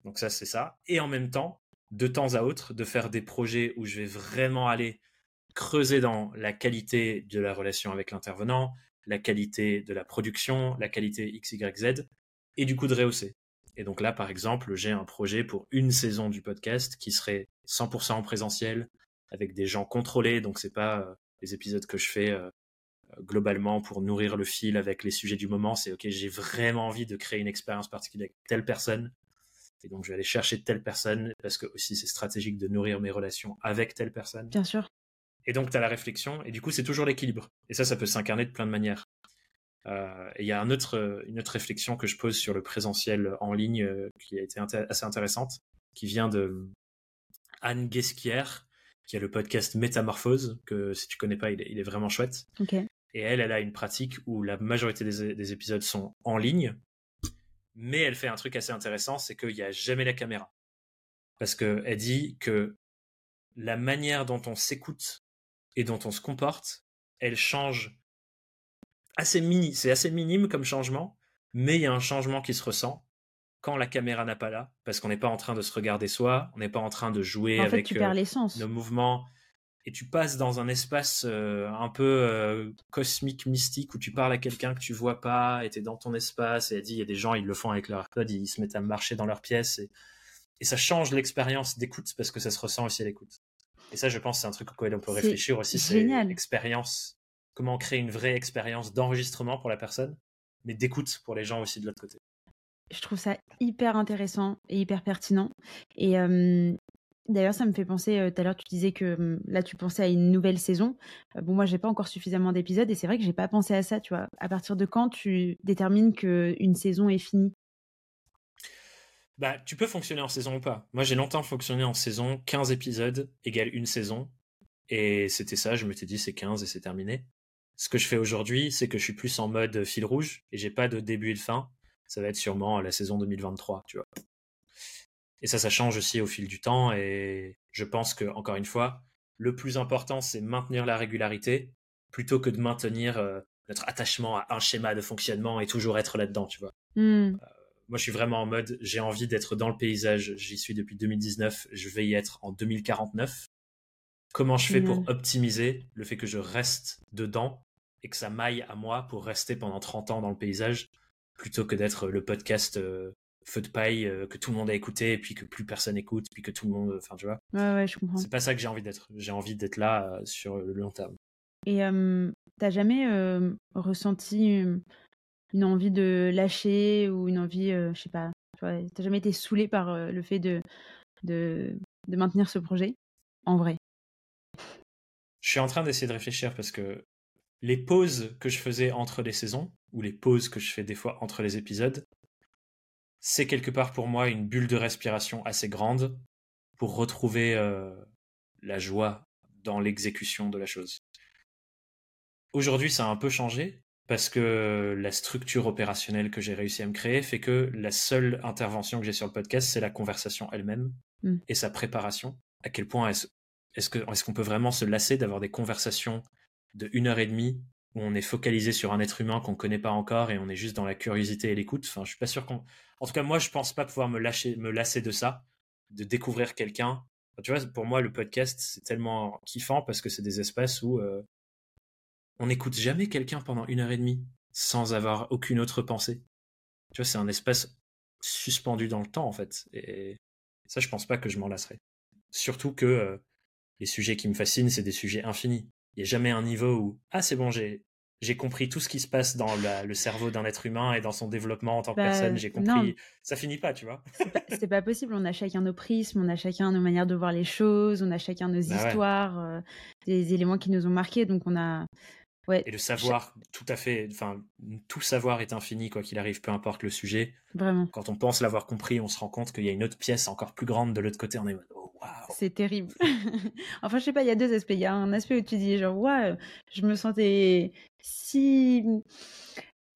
Donc ça, c'est ça. Et en même temps, de temps à autre, de faire des projets où je vais vraiment aller creuser dans la qualité de la relation avec l'intervenant, la qualité de la production, la qualité XYZ, et du coup de rehausser. Et donc là, par exemple, j'ai un projet pour une saison du podcast qui serait 100% en présentiel, avec des gens contrôlés, donc c'est pas euh, les épisodes que je fais euh, globalement pour nourrir le fil avec les sujets du moment, c'est ok, j'ai vraiment envie de créer une expérience particulière avec telle personne, et donc je vais aller chercher telle personne, parce que aussi c'est stratégique de nourrir mes relations avec telle personne. Bien sûr. Et donc tu as la réflexion, et du coup c'est toujours l'équilibre. Et ça, ça peut s'incarner de plein de manières. Euh, et il y a un autre, une autre réflexion que je pose sur le présentiel en ligne euh, qui a été inté- assez intéressante, qui vient de Anne Guesquière, qui a le podcast Métamorphose, que si tu connais pas, il est, il est vraiment chouette. Et elle, elle a une pratique où la majorité des, des épisodes sont en ligne, mais elle fait un truc assez intéressant, c'est qu'il n'y a jamais la caméra. Parce qu'elle dit que la manière dont on s'écoute et dont on se comporte, elle change assez mini, c'est assez minime comme changement, mais il y a un changement qui se ressent quand la caméra n'a pas là, parce qu'on n'est pas en train de se regarder soi, on n'est pas en train de jouer En fait, avec tu euh, nos mouvements, et tu passes dans un espace euh, un peu euh, cosmique, mystique, où tu parles à quelqu'un que tu vois pas, et t'es dans ton espace, et elle dit, il y a des gens, ils le font avec leur AirPod, ils se mettent à marcher dans leur pièce, et, et ça change l'expérience d'écoute, parce que ça se ressent aussi à l'écoute. Et ça, je pense, c'est un truc auquel on peut réfléchir aussi, c'est génial. l'expérience, comment créer une vraie expérience d'enregistrement pour la personne, mais d'écoute pour les gens aussi de l'autre côté. Je trouve ça hyper intéressant et hyper pertinent. Et euh, d'ailleurs, ça me fait penser, euh, tout à l'heure, tu disais que là, tu pensais à une nouvelle saison. Euh, bon, moi, j'ai pas encore suffisamment d'épisodes et c'est vrai que j'ai pas pensé à ça, tu vois. À partir de quand tu détermines qu'une saison est finie? Bah, tu peux fonctionner en saison ou pas. Moi, j'ai longtemps fonctionné en saison, 15 épisodes égale une saison. Et c'était ça, je me suis dit, c'est 15 et c'est terminé. Ce que je fais aujourd'hui, c'est que je suis plus en mode fil rouge et j'ai pas de début et de fin. Ça va être sûrement la saison 2023, tu vois. Et ça, ça change aussi au fil du temps et je pense que, encore une fois, le plus important, c'est maintenir la régularité plutôt que de maintenir euh, notre attachement à un schéma de fonctionnement et toujours être là-dedans, tu vois. Hmm, Moi, je suis vraiment en mode, j'ai envie d'être dans le paysage. J'y suis depuis 2019. Je vais y être en 2049. Comment je fais pour Génial. optimiser le fait que je reste dedans et que ça m'aille à moi pour rester pendant 30 ans dans le paysage plutôt que d'être le podcast euh, feu de paille euh, que tout le monde a écouté et puis que plus personne écoute puis que tout le monde, enfin tu vois. Ouais, ouais, je comprends. C'est pas ça que j'ai envie d'être. J'ai envie d'être là euh, sur le long terme. Et t'as jamais ressenti une envie de lâcher ou une envie, je sais pas, t'as jamais été saoulé par le fait de, de, de maintenir ce projet? En vrai. Je suis en train d'essayer de réfléchir parce que les pauses que je faisais entre les saisons, ou les pauses que je fais des fois entre les épisodes, c'est quelque part pour moi une bulle de respiration assez grande pour retrouver euh, la joie dans l'exécution de la chose. Aujourd'hui, ça a un peu changé parce que la structure opérationnelle que j'ai réussi à me créer fait que la seule intervention que j'ai sur le podcast, c'est la conversation elle-même Mm. et sa préparation. À quel point est-ce qu'on peut vraiment se lasser d'avoir des conversations de une heure et demie où on est focalisé sur un être humain qu'on connaît pas encore et on est juste dans la curiosité et l'écoute? Enfin, je suis pas sûr qu'on. En tout cas, moi, je pense pas pouvoir me me lasser de ça, de découvrir quelqu'un. Tu vois, pour moi, le podcast, c'est tellement kiffant parce que c'est des espaces où euh, on n'écoute jamais quelqu'un pendant une heure et demie sans avoir aucune autre pensée. Tu vois, c'est un espace suspendu dans le temps en fait. Et ça, je pense pas que je m'en lasserai. Surtout que euh, les sujets qui me fascinent, c'est des sujets infinis. Il n'y a jamais un niveau où ah c'est bon j'ai j'ai compris tout ce qui se passe dans la- le cerveau d'un être humain et dans son développement en tant que Bah, personne. J'ai compris. non. Ça finit pas, tu vois. C'est pas- pas possible. On a chacun nos prismes, on a chacun nos manières de voir les choses, on a chacun nos Bah ouais. histoires, euh, des éléments qui nous ont marqués. Donc on a, Ouais. Et le savoir, tout à fait, enfin, tout savoir est infini, quoi qu'il arrive, peu importe le sujet. Vraiment. Quand on pense l'avoir compris, on se rend compte qu'il y a une autre pièce encore plus grande de l'autre côté. On est mode, oh, waouh. C'est terrible. enfin, je sais pas, il y a deux aspects. Il y a un aspect où tu dis, genre, ouais, je me sentais si.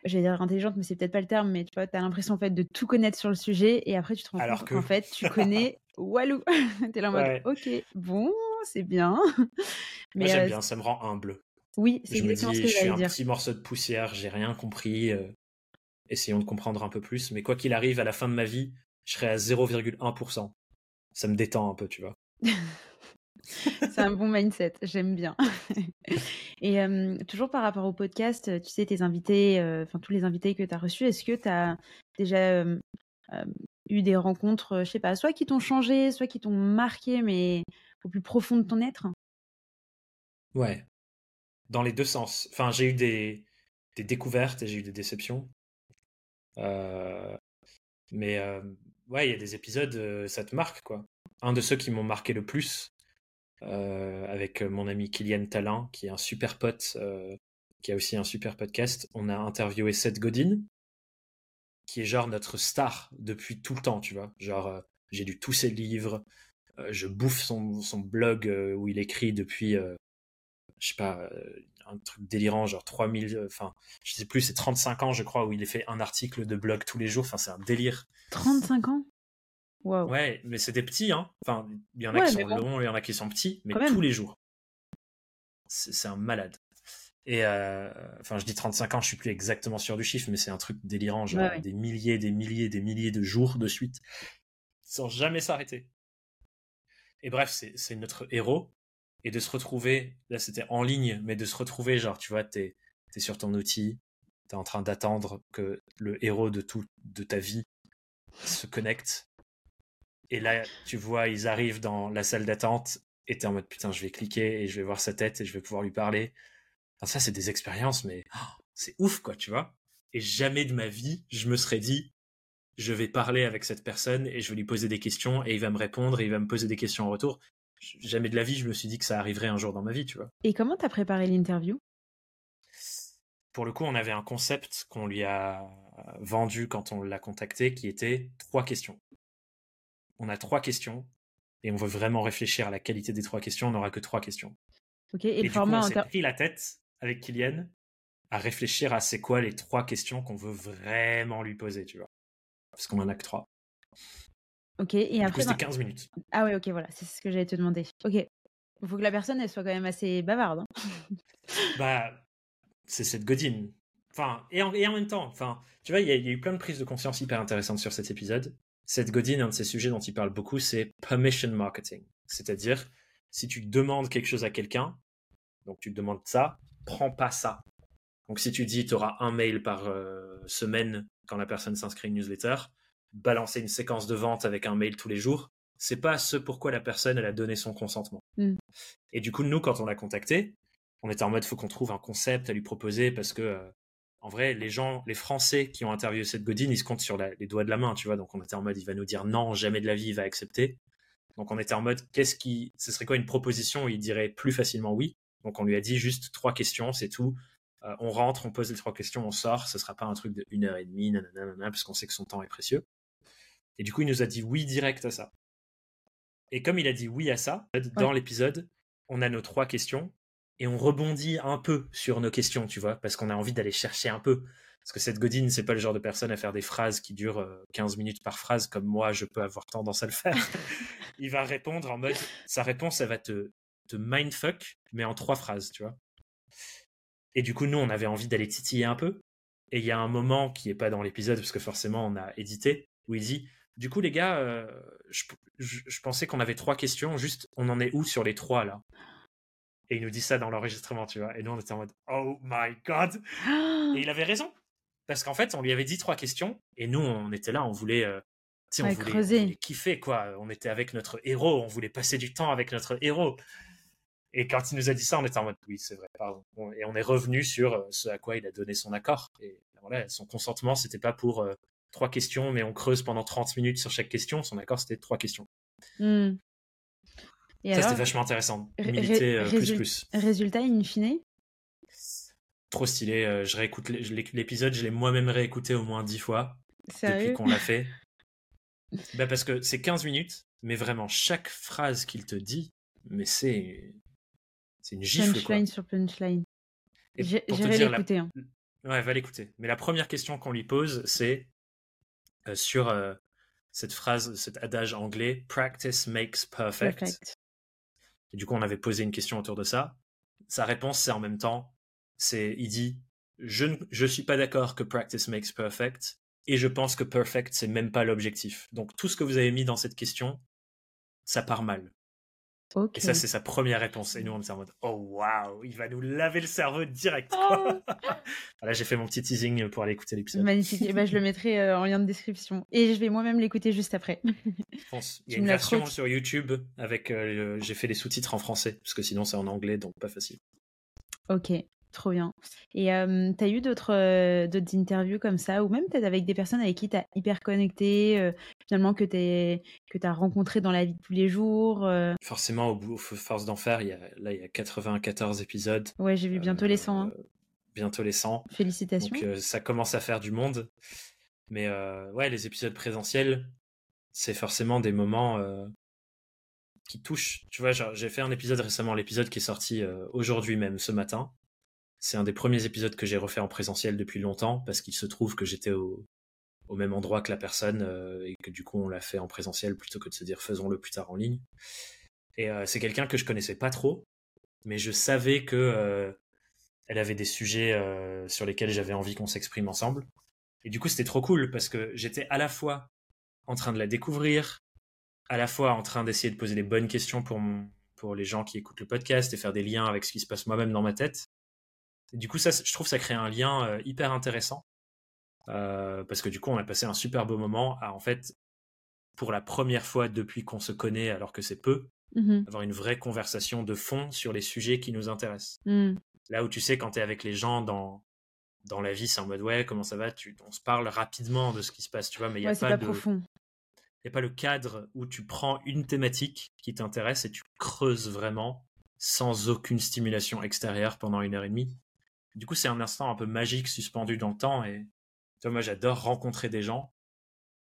J'allais dire intelligente, mais c'est peut-être pas le terme, mais tu vois, t'as l'impression en fait de tout connaître sur le sujet, et après tu te rends Alors compte que- qu'en fait tu connais Walou. T'es là en mode, ok, bon, c'est bien. Moi, j'aime euh, bien, ça me rend humble. Oui, c'est Je me dis, ce que je suis un petit morceau de poussière, j'ai rien compris. euh, essayons de comprendre un peu plus. Mais quoi qu'il arrive, à la fin de ma vie, je serai à 0,1%. Ça me détend un peu, tu vois. C'est un bon mindset, j'aime bien. Et euh, toujours par rapport au podcast, tu sais, tes invités, euh, enfin tous les invités que tu as reçus, est-ce que tu as déjà eu des rencontres, je sais pas, soit qui t'ont changé, soit qui t'ont marqué, mais au plus profond de ton être? Ouais. Dans les deux sens. Enfin, j'ai eu des, découvertes et j'ai eu des déceptions. Euh, Mais euh, ouais, il y a des épisodes, euh, ça te marque, quoi. Un de ceux qui m'ont marqué le plus, avec mon ami Kylian Talin, qui est un super pote, qui a aussi un super podcast. On a interviewé Seth Godin, qui est genre notre star depuis tout le temps, tu vois. Genre, j'ai lu tous ses livres, je bouffe son, blog où il écrit depuis, je sais pas, euh, un truc délirant, genre 3000, euh, enfin, je sais plus, c'est 35 ans, je crois, où il fait un article de blog tous les jours. Enfin, c'est un délire. 35 ans? Ouais, mais c'est des petits, hein. Enfin, il y en a Ouais, qui sont bon. longs, il y en a qui sont petits, mais Quand même. tous les jours. C'est un malade. Et euh, enfin, je dis 35 ans, je suis plus exactement sûr du chiffre, mais c'est un truc délirant, genre Ouais, ouais. des milliers, des milliers, des milliers de jours de suite, sans jamais s'arrêter. Et bref, c'est notre héros. Et de se retrouver, là c'était en ligne, mais de se retrouver, genre, tu vois, t'es es sur ton outil, t'es en train d'attendre que le héros de tout de ta vie se connecte. Et là, tu vois, ils arrivent dans la salle d'attente et t'es en mode putain, je vais cliquer et je vais voir sa tête et je vais pouvoir lui parler. Enfin, ça, c'est des expériences, mais oh, c'est ouf, quoi, tu vois. Et jamais de ma vie, je me serais dit, je vais parler avec cette personne et je vais lui poser des questions et il va me répondre et il va me poser des questions en retour. Jamais de la vie, je me suis dit que ça arriverait un jour dans ma vie, tu vois. Et comment t'as préparé l'interview? Pour le coup, on avait un concept qu'on lui a vendu quand on l'a contacté qui était trois questions. On a trois questions et on veut vraiment réfléchir à la qualité des trois questions. On n'aura que trois questions. Ok, et, Et, le du coup, format on en s'est pris la tête avec Kylian à réfléchir à c'est quoi les trois questions qu'on veut vraiment lui poser, tu vois. Parce qu'on en a que trois. Ok, et après. c'était dans- 15 minutes. Ah ouais, ok, voilà, c'est ce que j'allais te demander. Ok. Il faut que la personne, elle soit quand même assez bavarde. hein. Bah, c'est cette Godin. Enfin, et en, et en même temps, enfin, tu vois, il y, a- il y a eu plein de prises de conscience hyper intéressantes sur cet épisode. Cette Godin, un de ces sujets dont il parle beaucoup, c'est permission marketing. C'est-à-dire, si tu demandes quelque chose à quelqu'un, donc tu demandes ça, prends pas ça. Donc si tu dis, tu auras un mail par euh, semaine quand la personne s'inscrit à une newsletter, balancer une séquence de vente avec un mail tous les jours, c'est pas ce pourquoi la personne elle a donné son consentement. Mm. Et du coup, nous, quand on l'a contacté, on était en mode, faut qu'on trouve un concept à lui proposer parce que, euh, en vrai, les gens, les Français qui ont interviewé cette Godine, ils se comptent sur la- les doigts de la main, tu vois. Donc on était en mode, il va nous dire non, jamais de la vie, il va accepter. Donc on était en mode, qu'est-ce qui, ce serait quoi une proposition? Où il dirait plus facilement oui. Donc on lui a dit juste trois questions, c'est tout. Euh, on rentre, on pose les trois questions, on sort. Ce sera pas un truc de une heure et demie, nanana, nanana, parce qu'on sait que son temps est précieux. Et du coup, il nous a dit oui direct à ça. Et comme il a dit oui à ça, dans l'épisode, on a nos trois questions et on rebondit un peu sur nos questions, tu vois, parce qu'on a envie d'aller chercher un peu. Parce que cette Godine, c'est pas le genre de personne à faire des phrases qui durent euh, 15 minutes par phrase, comme moi, je peux avoir tendance à le faire. il va répondre en mode, sa réponse, elle va te, te mindfuck, mais en trois phrases, tu vois. Et du coup, nous, on avait envie d'aller titiller un peu. Et il y a un moment qui est pas dans l'épisode, parce que forcément, on a édité, où il dit, du coup, les gars, euh, je, je- je pensais qu'on avait trois questions, juste, on en est où sur les trois, là? Et il nous dit ça dans l'enregistrement, tu vois. Et nous, on était en mode, oh my god Et il avait raison. Parce qu'en fait, on lui avait dit trois questions, et nous, on était là, on voulait, euh, tu sais, on, Ouais, voulait, creuser. on voulait kiffer, quoi. On était avec notre héros, on voulait passer du temps avec notre héros. Et quand il nous a dit ça, on était en mode, oui, c'est vrai, pardon. On- Et on est revenu sur euh, ce à quoi il a donné son accord. Et voilà, son consentement, c'était pas pour euh, trois questions, mais on creuse pendant 30 minutes sur chaque question. Son accord, c'était trois questions. Hmm. Et ça, c'était vachement intéressant. euh, plus résul- plus. résultat, in fine? Trop stylé. je réécoute l'épisode, je l'ai moi-même réécouté au moins dix fois depuis qu'on l'a fait. bah parce que c'est 15 minutes, mais vraiment chaque phrase qu'il te dit, mais c'est c'est une gifle. Punchline sur punchline. J'irai l'écouter. Hein. Ouais, va l'écouter. Mais la première question qu'on lui pose, c'est euh, sur euh, cette phrase, cet adage anglais, practice makes perfect. Et du coup, on avait posé une question autour de ça. Sa réponse, c'est en même temps, c'est, il dit, je ne je suis pas d'accord que practice makes perfect, et je pense que perfect, c'est même pas l'objectif. Donc tout ce que vous avez mis dans cette question, ça part mal. Et ça, c'est sa première réponse. Et nous, on est en mode Oh waouh, il va nous laver le cerveau direct. Oh voilà, j'ai fait mon petit teasing pour aller écouter l'épisode. Magnifique. Et eh ben, je le mettrai euh, en lien de description. Et je vais moi-même l'écouter juste après. je pense. Il y a une version sur YouTube avec. Euh, j'ai fait les sous-titres en français, parce que sinon, c'est en anglais, donc pas facile. Ok. Trop bien. Et euh, tu as eu d'autres d'autres interviews comme ça, ou même peut-être avec des personnes avec qui tu as hyper connecté, finalement que tu as rencontré dans la vie de tous les jours Forcément, au, bout, Force d'enfer, il y a, là, il y a 94 épisodes. Ouais, j'ai vu bientôt les 100. Hein. Bientôt les 100. Félicitations. Donc ça commence à faire du monde. Mais ouais, les épisodes présentiels, c'est forcément des moments qui touchent. Tu vois, j'ai fait un épisode récemment, l'épisode qui est sorti aujourd'hui même, ce matin. C'est un des premiers épisodes que j'ai refait en présentiel depuis longtemps parce qu'il se trouve que j'étais au, même endroit que la personne euh, et que du coup on l'a fait en présentiel plutôt que de se dire faisons-le plus tard en ligne. Et euh, c'est quelqu'un que je connaissais pas trop, mais je savais que euh, elle avait des sujets sur lesquels j'avais envie qu'on s'exprime ensemble. Et du coup c'était trop cool parce que j'étais à la fois en train de la découvrir, à la fois en train d'essayer de poser les bonnes questions pour, pour les gens qui écoutent le podcast et faire des liens avec ce qui se passe moi-même dans ma tête du coup, ça, je trouve ça crée un lien euh, hyper intéressant. Euh, parce que du coup, on a passé un super beau moment à, en fait, pour la première fois depuis qu'on se connaît, alors que c'est peu, mmh avoir une vraie conversation de fond sur les sujets qui nous intéressent. Mmh. Là où tu sais, quand tu es avec les gens dans, dans la vie, c'est en mode ouais, comment ça va tu, On se parle rapidement de ce qui se passe, tu vois, mais il n'y a pas, de. Il a pas le cadre où tu prends une thématique qui t'intéresse et tu creuses vraiment sans aucune stimulation extérieure pendant une heure et demie. Du coup, c'est un instant un peu magique suspendu dans le temps. Et moi, j'adore rencontrer des gens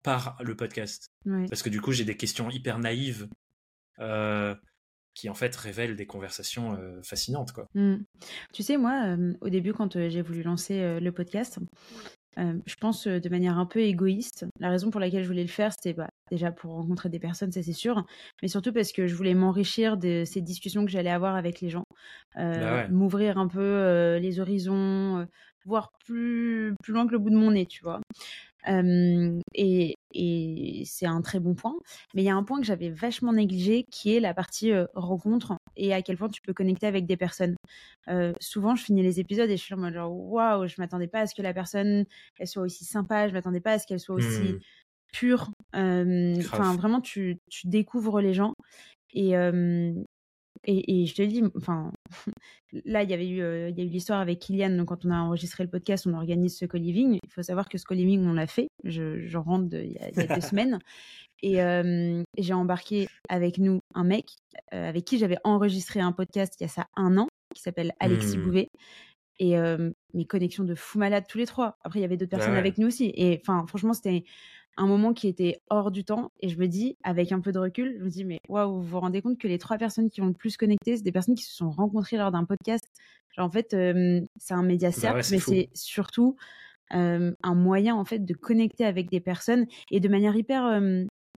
par le podcast. Parce que du coup, j'ai des questions hyper naïves euh, qui, en fait, révèlent des conversations euh, fascinantes. Quoi. Mmh. Tu sais, moi, euh, au début, quand j'ai voulu lancer le podcast, je pense de manière un peu égoïste. La raison pour laquelle je voulais le faire, c'était bah, déjà pour rencontrer des personnes, ça c'est sûr, mais surtout parce que je voulais m'enrichir de ces discussions que j'allais avoir avec les gens, bah m'ouvrir un peu les horizons, voir plus, plus loin que le bout de mon nez, tu vois. Et, et c'est un très bon point. Mais il y a un point que j'avais vachement négligé qui est la partie rencontre et à quel point tu peux connecter avec des personnes. souvent, je finis les épisodes et je suis en mode genre waouh, je m'attendais pas à ce que la personne elle soit aussi sympa, je m'attendais pas à ce qu'elle soit aussi mmh. pure. Enfin, vraiment, tu, tu, découvres les gens. Et, et, je te dis, enfin, là, il y avait eu, il y a eu l'histoire avec Kylian. Donc, quand on a enregistré le podcast, on organise ce co-living. Il faut savoir que ce co-living, on l'a fait. Je, je rentre il, y a, deux semaines. Et j'ai embarqué avec nous un mec avec qui j'avais enregistré un podcast il y a ça un an, qui s'appelle Alexis mmh. Bouvet. Et mes connexions de fou malade tous les trois. Après, il y avait d'autres personnes avec nous aussi. Et enfin, franchement, c'était un moment qui était hors du temps. Et je me dis, avec un peu de recul, je me dis, mais waouh, vous vous rendez compte que les trois personnes qui ont le plus connecté, c'est des personnes qui se sont rencontrées lors d'un podcast. Genre, en fait, c'est un média bah certes, mais c'est surtout un moyen en fait de connecter avec des personnes et de manière hyper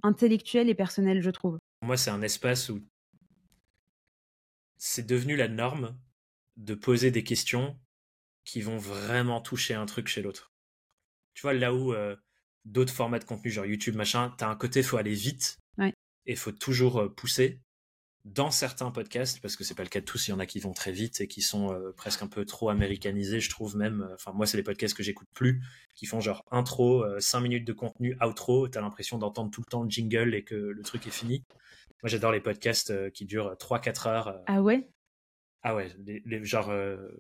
intellectuelle et personnelle, je trouve. Moi, c'est un espace où c'est devenu la norme de poser des questions qui vont vraiment toucher un truc chez l'autre. Tu vois, là où d'autres formats de contenu, genre YouTube, machin, t'as un côté, faut aller vite. Ouais. Et faut toujours euh, pousser. Dans certains podcasts, parce que c'est pas le cas de tous, il y en a qui vont très vite et qui sont euh, presque un peu trop américanisés, je trouve même. Euh, enfin, moi, c'est les podcasts que j'écoute plus, qui font genre intro, 5 minutes de contenu, outro, t'as l'impression d'entendre tout le temps le jingle et que le truc est fini. Moi, j'adore les podcasts qui durent 3-4 heures. Ah ouais? Ah ouais, les, genre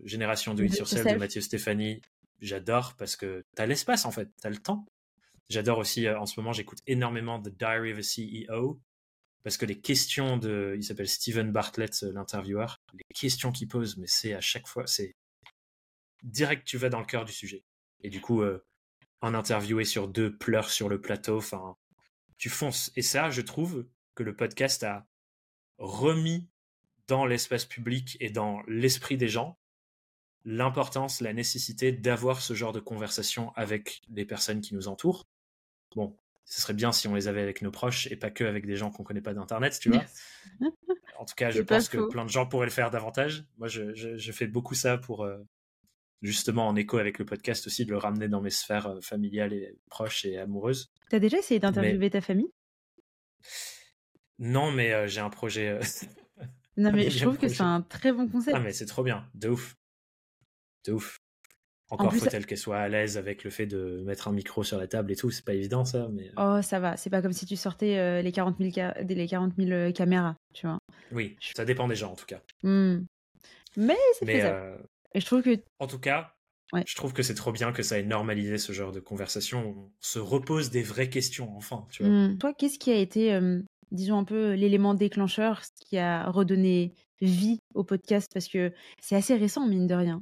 Génération de It Yourself de Mathieu Stéphanie, j'adore parce que t'as l'espace en fait, t'as le temps. J'adore aussi, euh, en ce moment, j'écoute énormément The Diary of a CEO parce que les questions de, il s'appelle Steven Bartlett, euh, l'intervieweur, les questions qu'il pose, mais c'est à chaque fois, c'est, direct, tu vas dans le cœur du sujet. Et du coup, euh, un interviewé sur deux pleure sur le plateau. Enfin, tu fonces. Et ça, je trouve que le podcast a remis dans l'espace public et dans l'esprit des gens l'importance, la nécessité d'avoir ce genre de conversation avec les personnes qui nous entourent. Bon, ce serait bien si on les avait avec nos proches et pas que avec des gens qu'on connaît pas d'internet, tu vois. en tout cas, je pense que plein de gens pourraient le faire davantage. Moi, je, fais beaucoup ça pour euh, justement en écho avec le podcast aussi de le ramener dans mes sphères euh, familiales et proches et amoureuses. T'as déjà essayé d'interviewer ta famille? Non, mais euh, j'ai un projet. non, mais je trouve que c'est un très bon concept. Ah, mais c'est trop bien, de ouf, de ouf. Encore faut-elle qu'elle soit à l'aise avec le fait de mettre un micro sur la table et tout. C'est pas évident ça. Mais... Euh. Oh, ça va. C'est pas comme si tu sortais euh, les 40 000, les 40 000 euh, caméras, tu vois. Oui, ça dépend des gens en tout cas. Mmh. Mais c'est faisable. Et je trouve que. En tout cas, je trouve que c'est trop bien que ça ait normalisé ce genre de conversation. On se repose des vraies questions, enfin. Tu vois. Mmh. Toi, qu'est-ce qui a été, disons un peu, l'élément déclencheur, ce qui a redonné vie au podcast? Parce que c'est assez récent, mine de rien.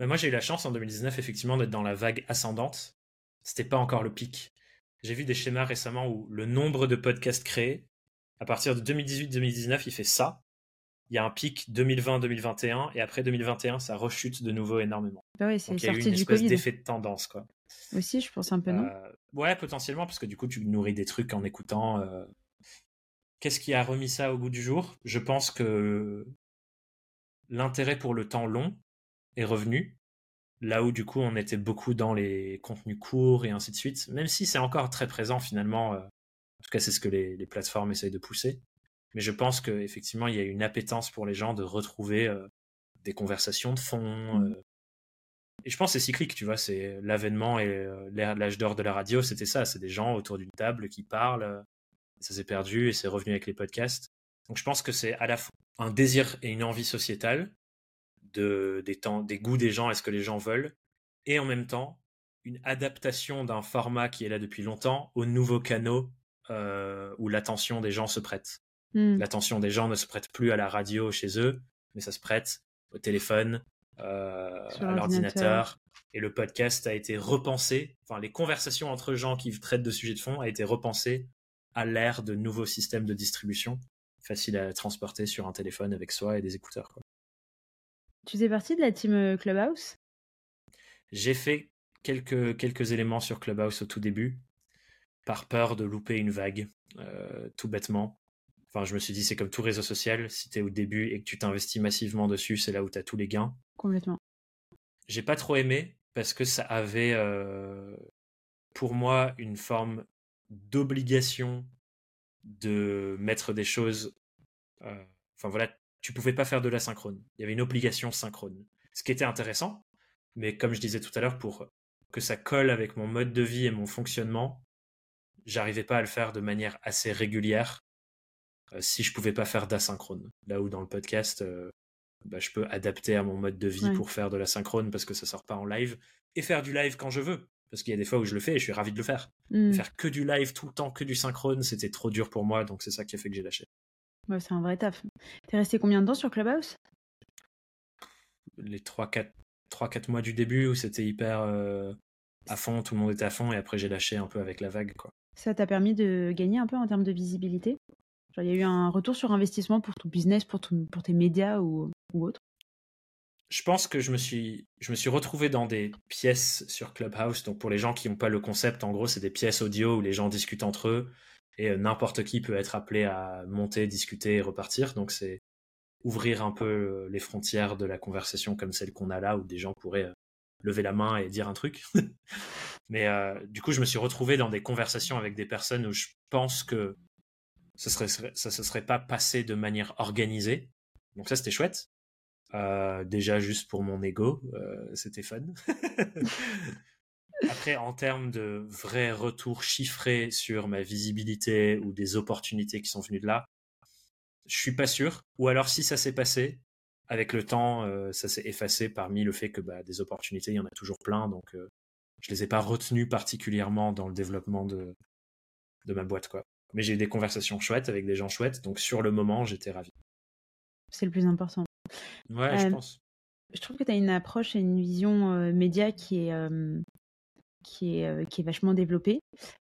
Mais moi, j'ai eu la chance en 2019, effectivement, d'être dans la vague ascendante. C'était pas encore le pic. J'ai vu des schémas récemment où le nombre de podcasts créés, à partir de 2018-2019, il fait ça. Il y a un pic 2020-2021 et après 2021, ça rechute de nouveau énormément. Bah oui, c'est une espèce d'effet de tendance, quoi. Aussi, je pense un peu, non? Euh, Ouais, potentiellement, parce que du coup, tu nourris des trucs en écoutant. Euh. Qu'est-ce qui a remis ça au goût du jour? Je pense que l'intérêt pour le temps long, est revenu. Là où du coup on était beaucoup dans les contenus courts et ainsi de suite, même si c'est encore très présent finalement, euh, en tout cas c'est ce que les, plateformes essayent de pousser. Mais je pense qu'effectivement il y a une appétence pour les gens de retrouver euh, des conversations de fond. Mmh. Euh. Et je pense que c'est cyclique, tu vois, c'est l'avènement et l'âge d'or de la radio, c'était ça, c'est des gens autour d'une table qui parlent, ça s'est perdu et c'est revenu avec les podcasts. Donc je pense que c'est à la fois un désir et une envie sociétale, des, temps, des goûts des gens et ce que les gens veulent, et en même temps une adaptation d'un format qui est là depuis longtemps aux nouveaux canaux euh, où l'attention des gens se prête. Hmm. L'attention des gens ne se prête plus à la radio chez eux, mais ça se prête au téléphone, euh, à l'ordinateur. Et le podcast a été repensé, enfin les conversations entre gens qui traitent de sujets de fond a été repensé à l'ère de nouveaux systèmes de distribution, facile à transporter sur un téléphone avec soi et des écouteurs. Quoi. Tu faisais partie de la team euh, Clubhouse? J'ai fait quelques, quelques éléments sur Clubhouse au tout début, par peur de louper une vague, euh, tout bêtement. Enfin, je me suis dit, c'est comme tout réseau social, si tu es au début et que tu t'investis massivement dessus, c'est là où tu as tous les gains. Complètement. J'ai pas trop aimé parce que ça avait euh, pour moi une forme d'obligation de mettre des choses. Enfin voilà, tu pouvais pas faire de la synchrone. Il y avait une obligation synchrone. Ce qui était intéressant, mais comme je disais tout à l'heure, pour que ça colle avec mon mode de vie et mon fonctionnement, j'arrivais pas à le faire de manière assez régulière euh, si je pouvais pas faire d'asynchrone. Là où dans le podcast, euh, bah, je peux adapter à mon mode de vie pour faire de la synchrone parce que ça sort pas en live et faire du live quand je veux. Parce qu'il y a des fois où je le fais et je suis ravi de le faire. Hmm. Faire que du live tout le temps, que du synchrone, c'était trop dur pour moi, donc c'est ça qui a fait que j'ai lâché. Ouais, c'est un vrai taf. T'es resté combien de temps sur Clubhouse? Les 3-4 mois du début où c'était hyper euh, à fond, tout le monde était à fond et après j'ai lâché un peu avec la vague. Quoi. Ça t'a permis de gagner un peu en termes de visibilité? Il y a eu un retour sur investissement pour ton business, pour, pour tes médias ou, ou autre? Je pense que je me suis je me suis retrouvé dans des pièces sur Clubhouse. Donc pour les gens qui n'ont pas le concept, en gros, c'est des pièces audio où les gens discutent entre eux et euh, n'importe qui peut être appelé à monter, discuter et repartir. Donc c'est ouvrir un peu euh, les frontières de la conversation comme celle qu'on a là, où des gens pourraient euh, lever la main et dire un truc. Mais du coup, je me suis retrouvé dans des conversations avec des personnes où je pense que ça serait, ça se serait pas passé de manière organisée. Donc ça, c'était chouette. déjà juste pour mon ego, c'était fun. Après, en termes de vrais retours chiffrés sur ma visibilité ou des opportunités qui sont venues de là, je suis pas sûr. Ou alors, si ça s'est passé, avec le temps, euh, ça s'est effacé parmi le fait que bah, des opportunités, il y en a toujours plein. Donc, euh, je les ai pas retenues particulièrement dans le développement de, de ma boîte. quoi. Mais j'ai eu des conversations chouettes avec des gens chouettes. Donc, sur le moment, j'étais ravi. C'est le plus important. Ouais, je euh, pense. je trouve que tu as une approche et une vision média qui est, qui, est, euh, qui est vachement développée.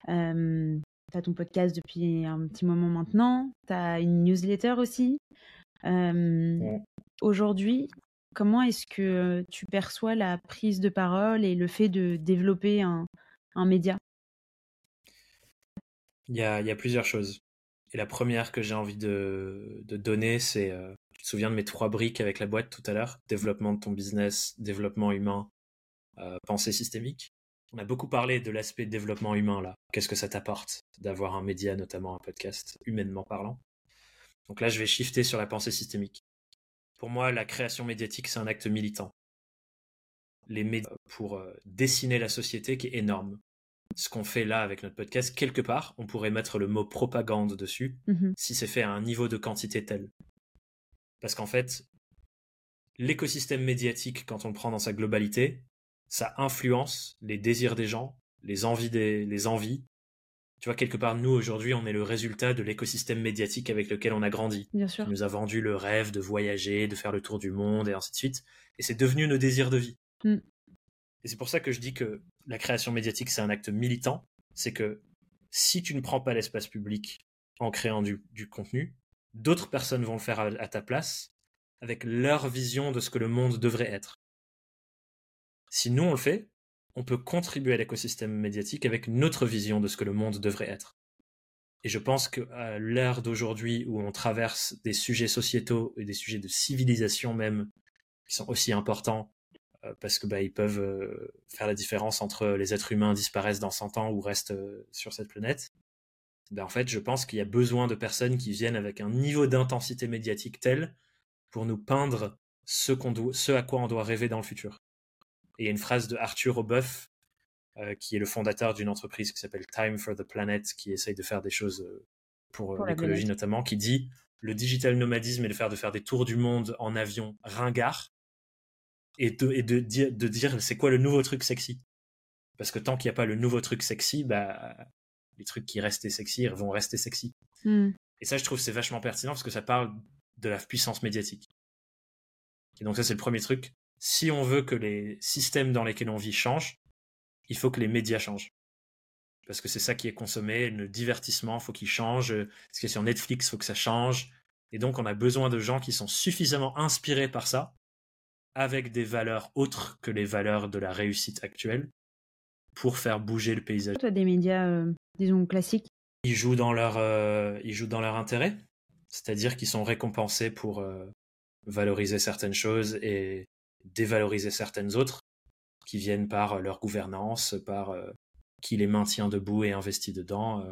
tu as ton podcast depuis un petit moment maintenant. Tu as une newsletter aussi. Aujourd'hui, comment est-ce que tu perçois la prise de parole et le fait de développer un, un média? Il y, a, il y a plusieurs choses. Et la première que j'ai envie de, de donner, c'est te souviens de mes trois briques avec la boîte tout à l'heure? Développement de ton business, développement humain, euh, pensée systémique. On a beaucoup parlé de l'aspect développement humain là. Qu'est-ce que ça t'apporte d'avoir un média, notamment un podcast, humainement parlant? Donc là, je vais shifter sur la pensée systémique. Pour moi, la création médiatique, c'est un acte militant. Les médias pour euh, dessiner la société qui est énorme. Ce qu'on fait là avec notre podcast, quelque part, on pourrait mettre le mot propagande dessus mmh si c'est fait à un niveau de quantité tel. Parce qu'en fait, l'écosystème médiatique, quand on le prend dans sa globalité, ça influence les désirs des gens, les envies des, les envies. Tu vois, quelque part, nous, aujourd'hui, on est le résultat de l'écosystème médiatique avec lequel on a grandi. Bien sûr. Qui nous a vendu le rêve de voyager, de faire le tour du monde, et ainsi de suite. Et c'est devenu nos désirs de vie. Mm. Et c'est pour ça que je dis que la création médiatique, c'est un acte militant. C'est que si tu ne prends pas l'espace public en créant du contenu, d'autres personnes vont le faire à, ta place avec leur vision de ce que le monde devrait être. Si nous on le fait, on peut contribuer à l'écosystème médiatique avec notre vision de ce que le monde devrait être. Et je pense qu'à l'ère d'aujourd'hui où on traverse des sujets sociétaux et des sujets de civilisation même, qui sont aussi importants, euh, parce que bah, ils peuvent euh, faire la différence entre les êtres humains disparaissent dans 100 ans ou restent euh, sur cette planète, ben, en fait, je pense qu'il y a besoin de personnes qui viennent avec un niveau d'intensité médiatique tel pour nous peindre ce à quoi on doit rêver dans le futur. Et il y a une phrase de Arthur Aubeuf, euh, qui est le fondateur d'une entreprise qui s'appelle Time for the Planet, qui essaye de faire des choses euh, pour, euh, l'écologie notamment, qui dit le digital nomadisme est de faire de faire des tours du monde en avion ringard et de, et de, dire, de dire c'est quoi le nouveau truc sexy. Parce que tant qu'il n'y a pas le nouveau truc sexy, bah, les trucs qui restaient sexy vont rester sexy. Hmm. Et ça, je trouve, c'est vachement pertinent parce que ça parle de la puissance médiatique. Et donc ça, c'est le premier truc. Si on veut que les systèmes dans lesquels on vit changent, il faut que les médias changent. Parce que c'est ça qui est consommé, le divertissement, faut qu'il change. Ce qui est sur Netflix, faut que ça change. Et donc, on a besoin de gens qui sont suffisamment inspirés par ça, avec des valeurs autres que les valeurs de la réussite actuelle, pour faire bouger le paysage. Toi, des médias, euh, disons, classiques? Ils jouent dans leur, euh, ils jouent dans leur intérêt, c'est-à-dire qu'ils sont récompensés pour euh, valoriser certaines choses et dévaloriser certaines autres, qui viennent par leur gouvernance, par qui les maintient debout et investit dedans.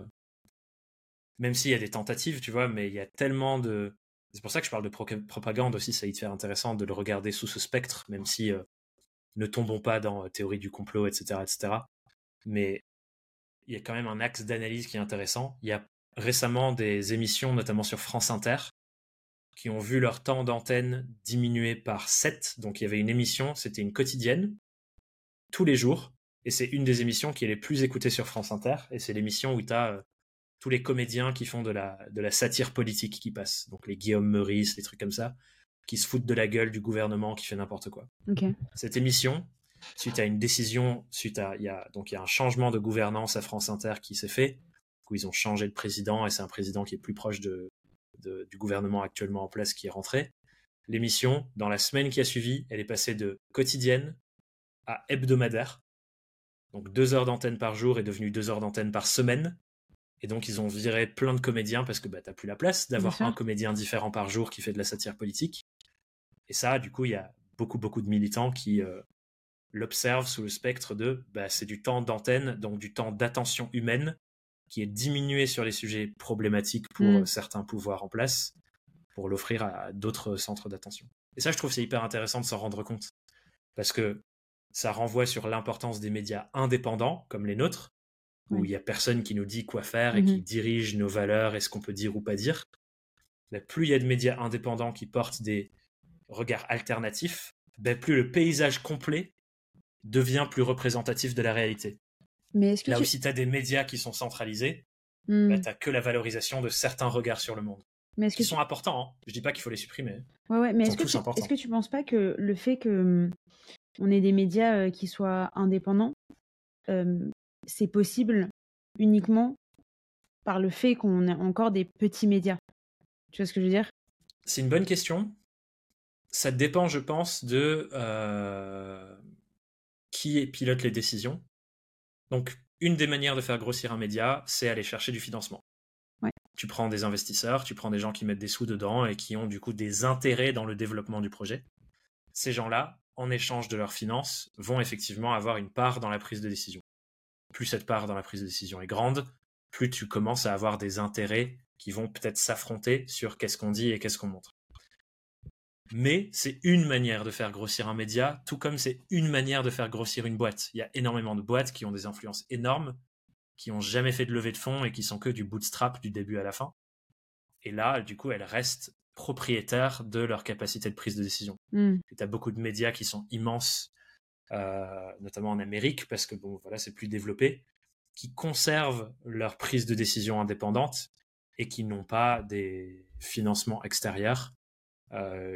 Même s'il y a des tentatives, tu vois, mais il y a tellement de... C'est pour ça que je parle de propagande aussi, ça y faire intéressant de le regarder sous ce spectre, même si ne tombons pas dans théorie du complot, etc., etc mais il y a quand même un axe d'analyse qui est intéressant. Il y a récemment des émissions, notamment sur France Inter, qui ont vu leur temps d'antenne diminuer par 7. Donc il y avait une émission, c'était une quotidienne, tous les jours, et c'est une des émissions qui est les plus écoutées sur France Inter, et c'est l'émission où tu as euh, tous les comédiens qui font de la, de la satire politique qui passent. Donc les Guillaume Meurice, les trucs comme ça, qui se foutent de la gueule du gouvernement qui fait n'importe quoi. Cette émission, suite à une décision, suite à il y a donc il y a un changement de gouvernance à France Inter qui s'est fait, où ils ont changé de président et c'est un président qui est plus proche de, du gouvernement actuellement en place qui est rentré. L'émission, dans la semaine qui a suivi, elle est passée de quotidienne à hebdomadaire. Donc deux heures d'antenne par jour est devenue deux heures d'antenne par semaine. Et donc ils ont viré plein de comédiens parce que bah, t'as plus la place d'avoir un comédien différent par jour qui fait de la satire politique. Et ça, du coup, il y a beaucoup beaucoup de militants qui euh, l'observe sous le spectre de bah, c'est du temps d'antenne, donc du temps d'attention humaine qui est diminué sur les sujets problématiques pour mm. certains pouvoirs en place pour l'offrir à d'autres centres d'attention. Et ça, je trouve c'est hyper intéressant de s'en rendre compte parce que ça renvoie sur l'importance des médias indépendants comme les nôtres, où il y a personne qui nous dit quoi faire et qui mm-hmm. dirige nos valeurs et ce qu'on peut dire ou pas dire. Plus il y a de médias indépendants qui portent des regards alternatifs, bah, plus le paysage complet devient plus représentatif de la réalité. Mais est-ce que Là aussi, tu as des médias qui sont centralisés, hmm. bah, tu que la valorisation de certains regards sur le monde. Mais est-ce que sont importants. Hein. Je dis pas qu'il faut les supprimer. Ouais, ouais, mais Ils est-ce que, tu... est-ce que tu penses pas que le fait que hum, on ait des médias euh, qui soient indépendants, euh, c'est possible uniquement par le fait qu'on ait encore des petits médias? Tu vois ce que je veux dire? C'est une bonne question. Ça dépend, je pense, de euh, qui pilote les décisions. Donc, une des manières de faire grossir un média, c'est aller chercher du financement. Ouais. Tu prends des investisseurs, tu prends des gens qui mettent des sous dedans et qui ont du coup des intérêts dans le développement du projet. Ces gens-là, en échange de leurs finances, vont effectivement avoir une part dans la prise de décision. Plus cette part dans la prise de décision est grande, plus tu commences à avoir des intérêts qui vont peut-être s'affronter sur qu'est-ce qu'on dit et qu'est-ce qu'on montre. Mais c'est une manière de faire grossir un média, tout comme c'est une manière de faire grossir une boîte. Il y a énormément de boîtes qui ont des influences énormes, qui ont jamais fait de levée de fonds et qui sont que du bootstrap du début à la fin. Et là, du coup, elles restent propriétaires de leur capacité de prise de décision. Hmm. Tu as beaucoup de médias qui sont immenses, euh, notamment en Amérique, parce que bon, voilà, c'est plus développé, qui conservent leur prise de décision indépendante et qui n'ont pas des financements extérieurs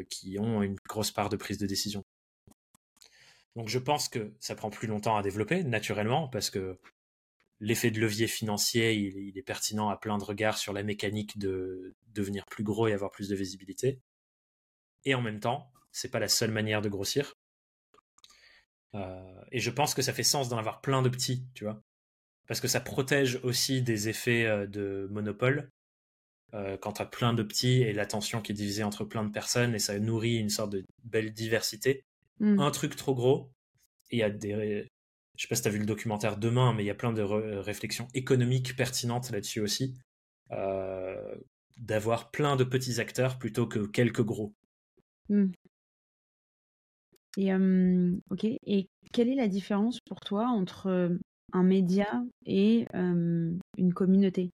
qui ont une grosse part de prise de décision. Donc je pense que ça prend plus longtemps à développer, naturellement, parce que l'effet de levier financier, il, il, est pertinent à plein de regards sur la mécanique de devenir plus gros et avoir plus de visibilité. Et en même temps, c'est pas la seule manière de grossir. Euh, et je pense que ça fait sens d'en avoir plein de petits, tu vois, parce que ça protège aussi des effets euh, de monopole. Euh, quand tu as plein de petits et l'attention qui est divisée entre plein de personnes et ça nourrit une sorte de belle diversité. Hmm. Un truc trop gros, il y a des je sais pas si tu as vu le documentaire demain, mais il y a plein de re- réflexions économiques pertinentes là-dessus aussi. Euh, D'avoir plein de petits acteurs plutôt que quelques gros. Hmm. Et, euh, ok. Et quelle est la différence pour toi entre euh, un média et euh, une communauté?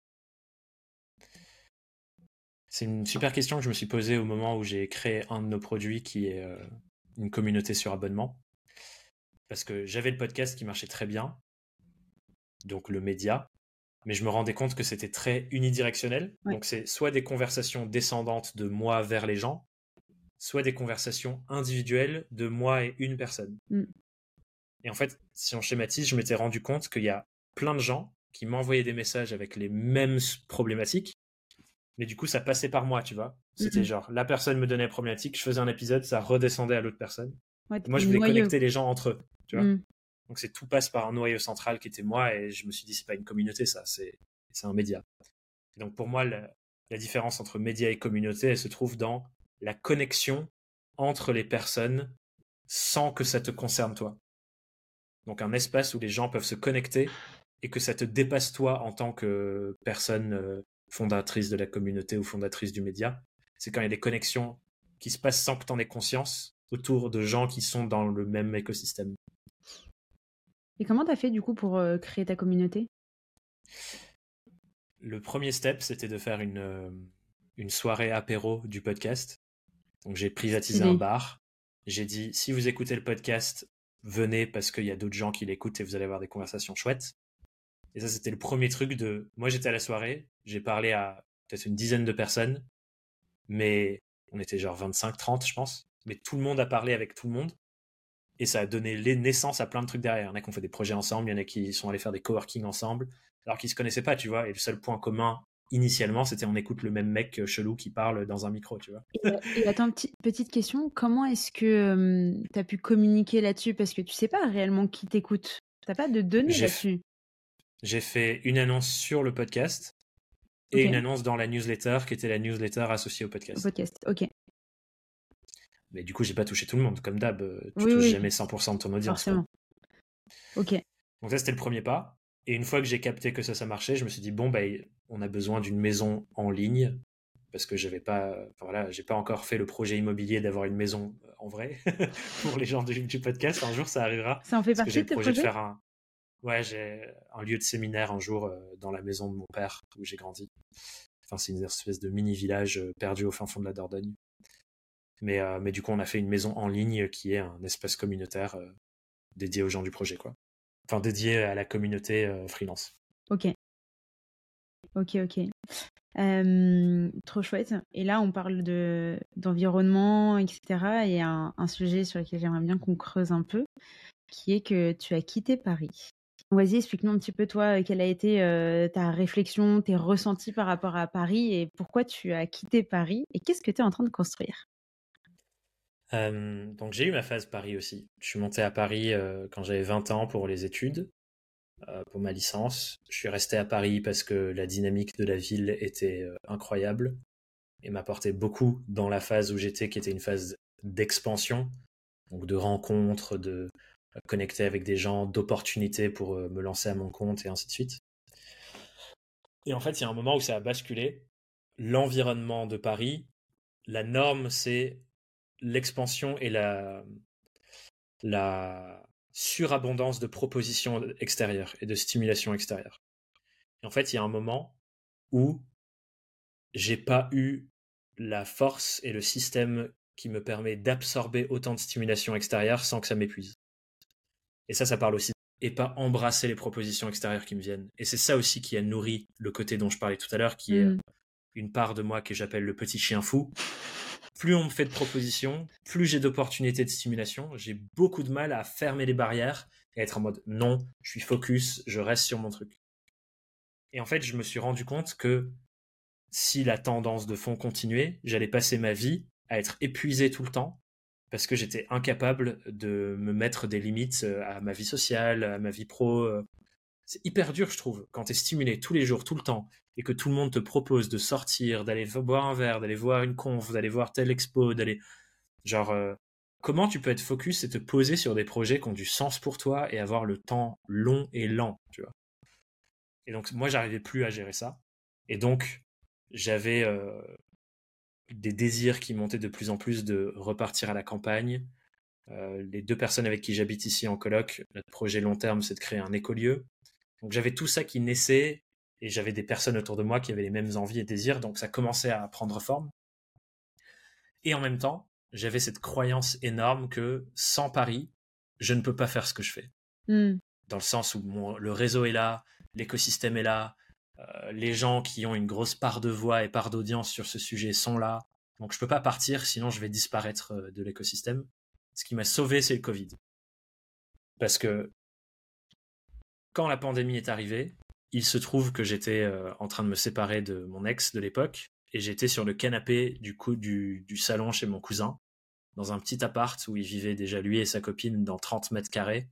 C'est une super question que je me suis posée au moment où j'ai créé un de nos produits qui est euh, une communauté sur abonnement. Parce que j'avais le podcast qui marchait très bien, donc le média, mais je me rendais compte que c'était très unidirectionnel. Donc c'est soit des conversations descendantes de moi vers les gens, soit des conversations individuelles de moi et une personne. Mm. Et en fait, si on schématise, je m'étais rendu compte qu'il y a plein de gens qui m'envoyaient des messages avec les mêmes problématiques, mais du coup, ça passait par moi, tu vois. C'était genre, la personne me donnait la problématique, je faisais un épisode, ça redescendait à l'autre personne. Ouais, Moi, je voulais noyau. connecter les gens entre eux, tu vois. Hmm. Donc c'est tout passe par un noyau central qui était moi et je me suis dit c'est pas une communauté ça, c'est c'est un média. Et donc pour moi la, la différence entre média et communauté elle se trouve dans la connexion entre les personnes sans que ça te concerne toi. Donc un espace où les gens peuvent se connecter et que ça te dépasse toi en tant que personne euh, fondatrice de la communauté ou fondatrice du média. C'est quand il y a des connexions qui se passent sans que tu en aies conscience autour de gens qui sont dans le même écosystème. Et comment t'as fait du coup pour euh, créer ta communauté? Le premier step, c'était de faire une, euh, une soirée apéro du podcast. Donc j'ai privatisé un bar. J'ai dit, si vous écoutez le podcast, venez parce qu'il y a d'autres gens qui l'écoutent et vous allez avoir des conversations chouettes. Et ça, c'était le premier truc de... Moi, j'étais à la soirée, j'ai parlé à peut-être une dizaine de personnes, mais on était genre 25, 30, je pense. Mais tout le monde a parlé avec tout le monde. Et ça a donné les naissances à plein de trucs derrière. Il y en a qui ont fait des projets ensemble, il y en a qui sont allés faire des coworking ensemble, alors qu'ils se connaissaient pas, tu vois. Et le seul point commun, initialement, c'était on écoute le même mec euh, chelou qui parle dans un micro, tu vois. Et, et attends, petit- petite question, comment est-ce que tu as pu communiquer là-dessus? Parce que tu sais pas réellement qui t'écoute. T'as pas de données là-dessus. J'ai fait une annonce sur le podcast et une annonce dans la newsletter qui était la newsletter associée au Au podcast. podcast, ok, Mais du coup, j'ai pas touché tout le monde. Comme d'hab, euh, tu Oui, touches oui. jamais 100% de ton audience. quoi. forcément. Ok, Donc ça, c'était le premier pas. Et une fois que j'ai capté que ça, ça marchait, je me suis dit, bon, bah, on a besoin d'une maison en ligne. Parce que j'avais pas, voilà, j'ai pas encore fait le projet immobilier d'avoir une maison euh, en vrai pour les gens du, du podcast. Un jour, ça arrivera. ça en fait partie j'ai de le tes projet de projets? faire un, ouais, j'ai un lieu de séminaire un jour euh, dans la maison de mon père où j'ai grandi. C'est une espèce de mini village euh, perdu au fin fond de la Dordogne. Mais, euh, mais du coup, on a fait une maison en ligne qui est un espace communautaire dédié aux gens du projet, quoi. Enfin, dédié à la communauté freelance. Ok. Ok, ok. trop chouette. Et là, on parle de d'environnement, etc. Et un, un sujet sur lequel j'aimerais bien qu'on creuse un peu, qui est que tu as quitté Paris. Vas-y, explique-nous un petit peu, toi, quelle a été ta réflexion, tes ressentis par rapport à Paris et pourquoi tu as quitté Paris et qu'est-ce que tu es en train de construire? Donc j'ai eu ma phase Paris aussi. Je suis monté à Paris quand j'avais 20 ans pour les études, pour ma licence. Je suis resté à Paris parce que la dynamique de la ville était incroyable et m'apportait beaucoup dans la phase où j'étais, qui était une phase d'expansion, donc de rencontres, de connecter avec des gens, d'opportunités pour me lancer à mon compte et ainsi de suite. Et en fait, il y a un moment où ça a basculé. L'environnement de Paris, la norme, c'est l'expansion et la, la surabondance de propositions extérieures et de stimulation extérieure. Et en fait, il y a un moment où j'ai pas eu la force et le système qui me permet d'absorber autant de stimulation extérieure sans que ça m'épuise. Et ça, ça parle aussi. Et pas embrasser les propositions extérieures qui me viennent. Et c'est ça aussi qui a nourri le côté dont je parlais tout à l'heure, qui est mmh. une part de moi que j'appelle le petit chien fou, plus on me fait de propositions, plus j'ai d'opportunités de stimulation. J'ai beaucoup de mal à fermer les barrières et être en mode non, je suis focus, je reste sur mon truc. Et en fait, je me suis rendu compte que si la tendance de fond continuait, j'allais passer ma vie à être épuisé tout le temps parce que j'étais incapable de me mettre des limites euh, à ma vie sociale, à ma vie pro. Euh. C'est hyper dur, je trouve, quand tu es stimulé tous les jours, tout le temps, et que tout le monde te propose de sortir, d'aller boire un verre, d'aller voir une conf, d'aller voir telle expo, d'aller... Genre, euh, comment tu peux être focus et te poser sur des projets qui ont du sens pour toi et avoir le temps long et lent, tu vois? Et donc, moi, j'arrivais plus à gérer ça. Et donc, j'avais euh, des désirs qui montaient de plus en plus de repartir à la campagne. Euh, les deux personnes avec qui j'habite ici en coloc, notre projet long terme, c'est de créer un écolieu. Donc j'avais tout ça qui naissait et j'avais des personnes autour de moi qui avaient les mêmes envies et désirs, donc ça commençait à prendre forme. Et en même temps, j'avais cette croyance énorme que sans Paris, je ne peux pas faire ce que je fais. Hmm. Dans le sens où le réseau est là, l'écosystème est là, les gens qui ont une grosse part de voix et part d'audience sur ce sujet sont là. Donc je peux pas partir, sinon je vais disparaître euh, de l'écosystème. Ce qui m'a sauvé, c'est le Covid. Parce que quand la pandémie est arrivée, il se trouve que j'étais euh, en train de me séparer de mon ex de l'époque et j'étais sur le canapé du, coup, du, salon chez mon cousin, dans un petit appart où il vivait déjà lui et sa copine dans 30 mètres carrés.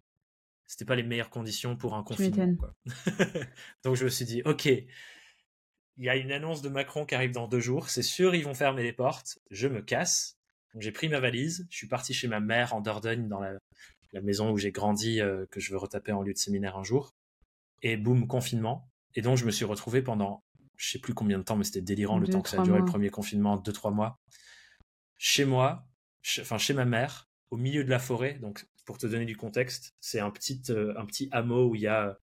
C'était pas les meilleures conditions pour un confinement. Donc je me suis dit, ok, il y a une annonce de Macron qui arrive dans deux jours, c'est sûr ils vont fermer les portes, je me casse. Donc j'ai pris ma valise, je suis parti chez ma mère en Dordogne, dans la, maison où j'ai grandi, euh, que je veux retaper en lieu de séminaire un jour. Et boum, confinement. Et donc, je me suis retrouvé pendant, je sais plus combien de temps, mais c'était délirant le temps que ça a duré le premier confinement, deux, trois mois. Chez moi, enfin, chez ma mère, au milieu de la forêt. Donc, pour te donner du contexte, c'est un petit, euh, un petit hameau où il y a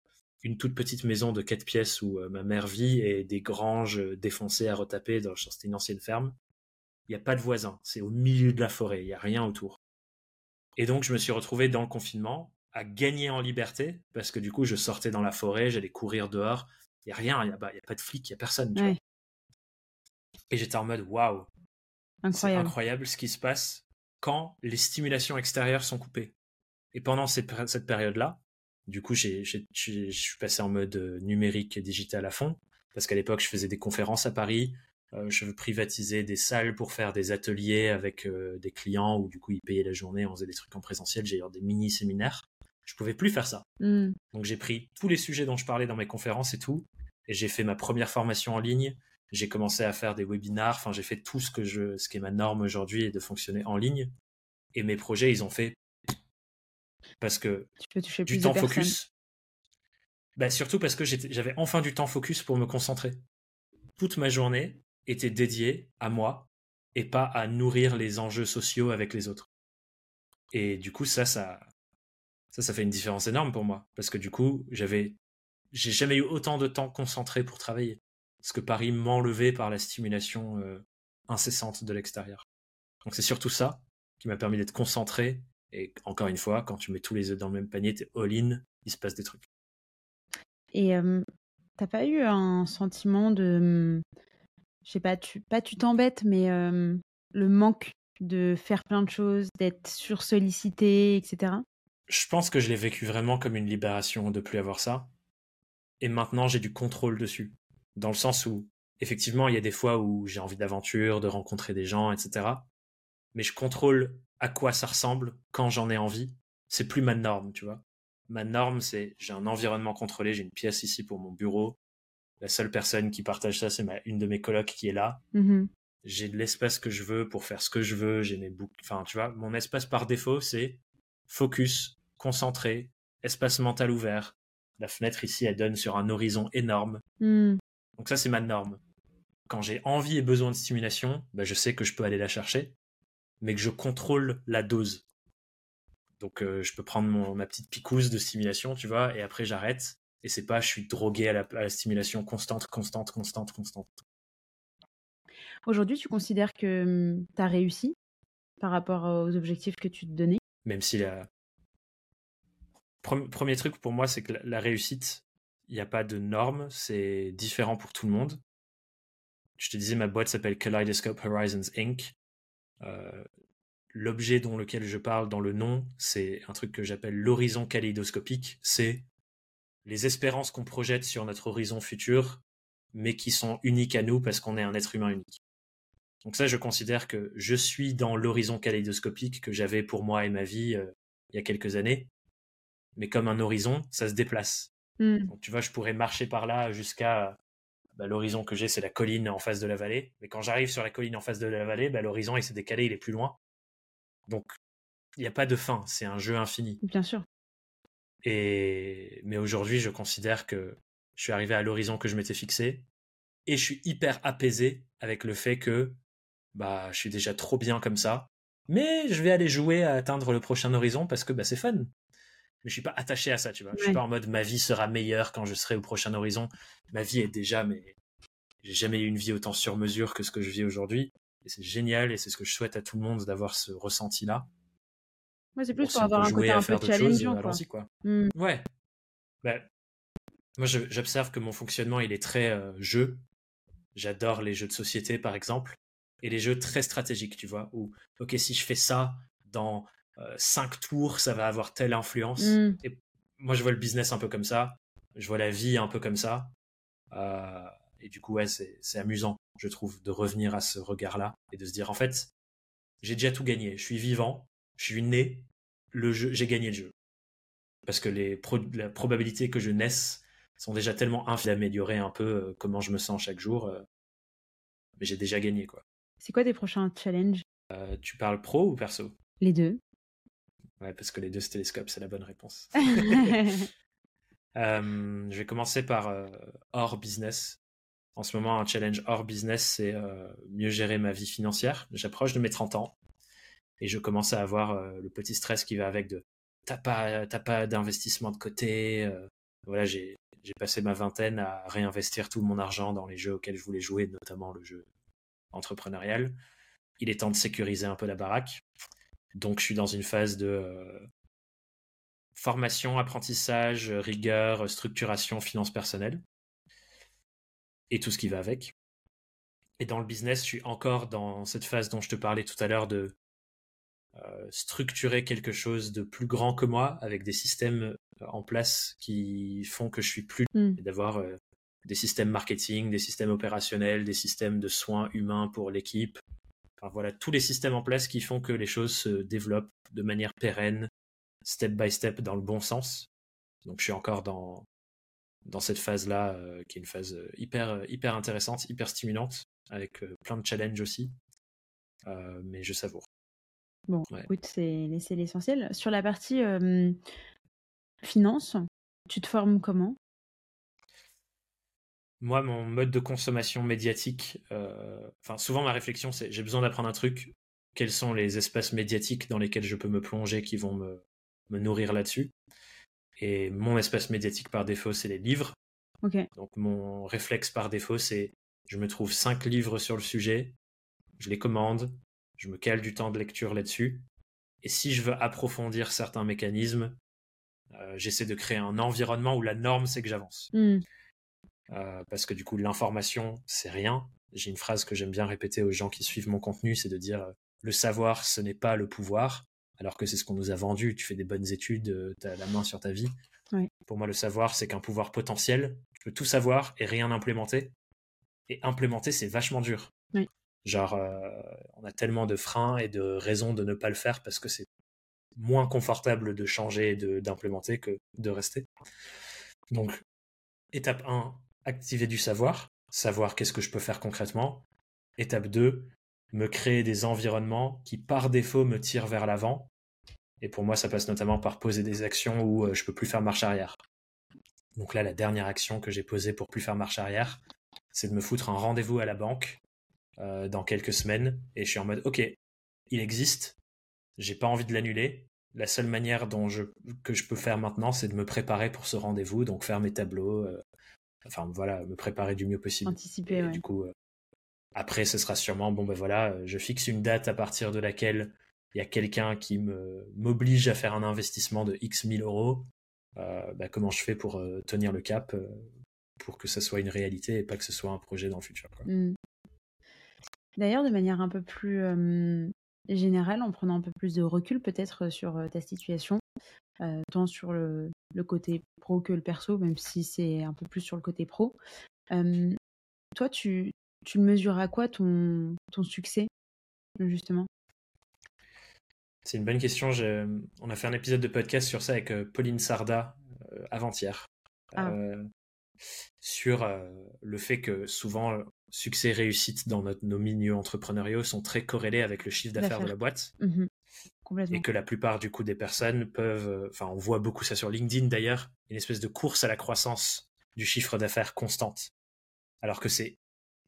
une toute petite maison de quatre pièces où euh, ma mère vit et des granges euh, défoncées à retaper. C'était une ancienne ferme. Il n'y a pas de voisins. C'est au milieu de la forêt. Il n'y a rien autour. Et donc, je me suis retrouvé dans le confinement à gagner en liberté parce que du coup, je sortais dans la forêt, j'allais courir dehors. Il n'y a rien, il n'y a, a, pas de flic, il n'y a personne. Et j'étais en mode waouh, c'est incroyable ce qui se passe quand les stimulations extérieures sont coupées. Et pendant cette, cette période-là, du coup, je suis passé en mode euh, numérique et digital à fond parce qu'à l'époque, je faisais des conférences à Paris. Euh, je veux privatiser des salles pour faire des ateliers avec euh, des clients où du coup ils payaient la journée, on faisait des trucs en présentiel, j'ai eu des mini séminaires. Je pouvais plus faire ça. Hmm. Donc j'ai pris tous les sujets dont je parlais dans mes conférences et tout, et j'ai fait ma première formation en ligne. J'ai commencé à faire des webinars. Enfin, j'ai fait tout ce que je, ce qui est ma norme aujourd'hui, de fonctionner en ligne. Et mes projets, ils ont fait parce que du temps focus. Bah, surtout parce que j'avais enfin du temps focus pour me concentrer. Toute ma journée était dédiée à moi et pas à nourrir les enjeux sociaux avec les autres. Et du coup, ça, ça, ça, ça fait une différence énorme pour moi. Parce que du coup, j'avais, j'ai jamais eu autant de temps concentré pour travailler. Parce que Paris m'enlevait par la stimulation euh, incessante de l'extérieur. Donc c'est surtout ça qui m'a permis d'être concentré. Et encore une fois, quand tu mets tous les œufs dans le même panier, t'es all-in, il se passe des trucs. Et t'as pas eu un sentiment de je sais pas, tu pas tu t'embêtes, mais le manque de faire plein de choses, d'être sursollicité, etc. Je pense que je l'ai vécu vraiment comme une libération de plus avoir ça. Et maintenant, j'ai du contrôle dessus. Dans le sens où, effectivement, il y a des fois où j'ai envie d'aventure, de rencontrer des gens, etc. Mais je contrôle à quoi ça ressemble quand j'en ai envie. C'est plus ma norme, tu vois. Ma norme, c'est j'ai un environnement contrôlé, j'ai une pièce ici pour mon bureau. La seule personne qui partage ça, c'est une de mes colocs qui est là. Mmh j'ai de l'espace que je veux pour faire ce que je veux. J'ai mes boucles. Enfin, tu vois, mon espace par défaut, c'est focus, concentré, espace mental ouvert. La fenêtre ici, elle donne sur un horizon énorme. Mmh. Donc ça, c'est ma norme. Quand j'ai envie et besoin de stimulation, bah, je sais que je peux aller la chercher, mais que je contrôle la dose. Donc euh, je peux prendre mon, ma petite picouse de stimulation, tu vois, et après j'arrête. Et c'est pas je suis drogué à la, stimulation constante, constante, constante, constante. Aujourd'hui, tu considères que mmh, tu as réussi par rapport aux objectifs que tu te donnais? Même si la... Premier truc pour moi, c'est que la réussite, il n'y a pas de normes, c'est différent pour tout le monde. Je te disais, ma boîte s'appelle Kaleidoscope Horizons Inc. Euh, l'objet dont lequel je parle dans le nom, c'est un truc que j'appelle l'horizon kaléidoscopique. C'est les espérances qu'on projette sur notre horizon futur, mais qui sont uniques à nous parce qu'on est un être humain unique. Donc ça, je considère que je suis dans l'horizon kaléidoscopique que j'avais pour moi et ma vie euh, il y a quelques années. Mais comme un horizon, ça se déplace. Hmm. Donc tu vois, je pourrais marcher par là jusqu'à bah, l'horizon que j'ai, c'est la colline en face de la vallée. Mais quand j'arrive sur la colline en face de la vallée, bah, l'horizon il s'est décalé, il est plus loin. Donc, il n'y a pas de fin, c'est un jeu infini. Bien sûr. Et mais aujourd'hui, je considère que je suis arrivé à l'horizon que je m'étais fixé et je suis hyper apaisé avec le fait que bah je suis déjà trop bien comme ça. Mais je vais aller jouer à atteindre le prochain horizon parce que bah c'est fun. Mais je suis pas attaché à ça, tu vois. Je suis pas en mode ma vie sera meilleure quand je serai au prochain horizon. Ma vie est déjà mais j'ai jamais eu une vie autant sur mesure que ce que je vis aujourd'hui. Et c'est génial et c'est ce que je souhaite à tout le monde d'avoir ce ressenti-là. Moi, c'est plus pour, avoir un côté un peu challengeant. Quoi. quoi. Mmh. Ouais. Bah, moi, j'observe que mon fonctionnement, il est très euh, jeu. J'adore les jeux de société, par exemple, et les jeux très stratégiques, tu vois, où, ok, si je fais ça dans cinq tours, ça va avoir telle influence. Mmh. Et moi, je vois le business un peu comme ça. Je vois la vie un peu comme ça. Euh, et du coup, ouais, c'est amusant, je trouve, de revenir à ce regard-là et de se dire, en fait, j'ai déjà tout gagné. Je suis vivant, je suis né, le jeu, j'ai gagné le jeu. Parce que les la probabilité que je naisse sont déjà tellement infimes d'améliorer un peu euh, comment je me sens chaque jour. Euh, mais j'ai déjà gagné, quoi. C'est quoi tes prochains challenges? Euh, Tu parles pro ou perso? Les deux. Ouais, parce que les deux télescopes, c'est la bonne réponse. je vais commencer par hors business. En ce moment, un challenge hors business, c'est euh, mieux gérer ma vie financière. J'approche de mes 30 ans et je commence à avoir euh, le petit stress qui va avec de t'as pas, pas d'investissement de côté. Euh. voilà, j'ai passé ma vingtaine à réinvestir tout mon argent dans les jeux auxquels je voulais jouer, notamment le jeu entrepreneurial. Il est temps de sécuriser un peu la baraque. Donc, je suis dans une phase de formation, apprentissage, rigueur, structuration, finance personnelle et tout ce qui va avec. Et dans le business, je suis encore dans cette phase dont je te parlais tout à l'heure de euh, structurer quelque chose de plus grand que moi avec des systèmes euh, en place qui font que je suis plus mmh. d'avoir euh, des systèmes marketing, des systèmes opérationnels, des systèmes de soins humains pour l'équipe. Enfin voilà, tous les systèmes en place qui font que les choses se développent de manière pérenne, step by step dans le bon sens. Donc je suis encore dans dans cette phase-là, euh, qui est une phase euh, hyper, euh, hyper intéressante, hyper stimulante, avec plein de challenges aussi. mais je savoure. Bon, écoute, c'est l'essentiel. Sur la partie finance, tu te formes comment? Moi, mon mode de consommation médiatique, enfin, souvent ma réflexion, c'est j'ai besoin d'apprendre un truc. Quels sont les espaces médiatiques dans lesquels je peux me plonger qui vont me, me nourrir là-dessus? Et mon espace médiatique par défaut, c'est les livres. Donc mon réflexe par défaut, c'est je me trouve cinq livres sur le sujet, je les commande, je me cale du temps de lecture là-dessus. Et si je veux approfondir certains mécanismes, euh, j'essaie de créer un environnement où la norme, c'est que j'avance. Hmm. Euh, parce que du coup, l'information, c'est rien. j'ai une phrase que j'aime bien répéter aux gens qui suivent mon contenu, c'est de dire le savoir, ce n'est pas le pouvoir, alors que c'est ce qu'on nous a vendu. Tu fais des bonnes études, tu as la main sur ta vie. Pour moi, le savoir, c'est qu'un pouvoir potentiel. Tu peux tout savoir et rien implémenter. Et implémenter, c'est vachement dur. Genre, on a tellement de freins et de raisons de ne pas le faire parce que c'est moins confortable de changer et d'implémenter que de rester. Donc, étape 1, activer du savoir, savoir qu'est-ce que je peux faire concrètement. Étape 2, me créer des environnements qui par défaut me tirent vers l'avant. Et pour moi, ça passe notamment par poser des actions où euh, je peux plus faire marche arrière. Donc là, la dernière action que j'ai posée pour plus faire marche arrière, c'est de me foutre un rendez-vous à la banque euh, dans quelques semaines. Et je suis en mode, ok, il existe, j'ai pas envie de l'annuler. La seule manière que je peux faire maintenant, c'est de me préparer pour ce rendez-vous, donc faire mes tableaux, euh, enfin voilà, me préparer du mieux possible. Anticiper, Du coup, euh, après, ce sera sûrement, bon ben voilà, euh, je fixe une date à partir de laquelle il y a quelqu'un qui me m'oblige à faire un investissement de X 1000 euros. Bah, comment je fais pour tenir le cap pour que ça soit une réalité et pas que ce soit un projet dans le futur. Mmh. D'ailleurs, de manière un peu plus générale, en prenant un peu plus de recul peut-être sur ta situation, tant sur le, côté pro que le perso, même si c'est un peu plus sur le côté pro. toi, tu, tu mesures à quoi ton, ton succès, justement? C'est une bonne question. On a fait un épisode de podcast sur ça avec Pauline Sarda avant-hier. Ah. sur le fait que souvent succès, réussite dans nos milieux entrepreneuriaux sont très corrélés avec le chiffre d'affaires de la boîte. Mmh et que la plupart du coup des personnes peuvent, euh, enfin on voit beaucoup ça sur LinkedIn d'ailleurs, une espèce de course à la croissance du chiffre d'affaires constante. Alors que c'est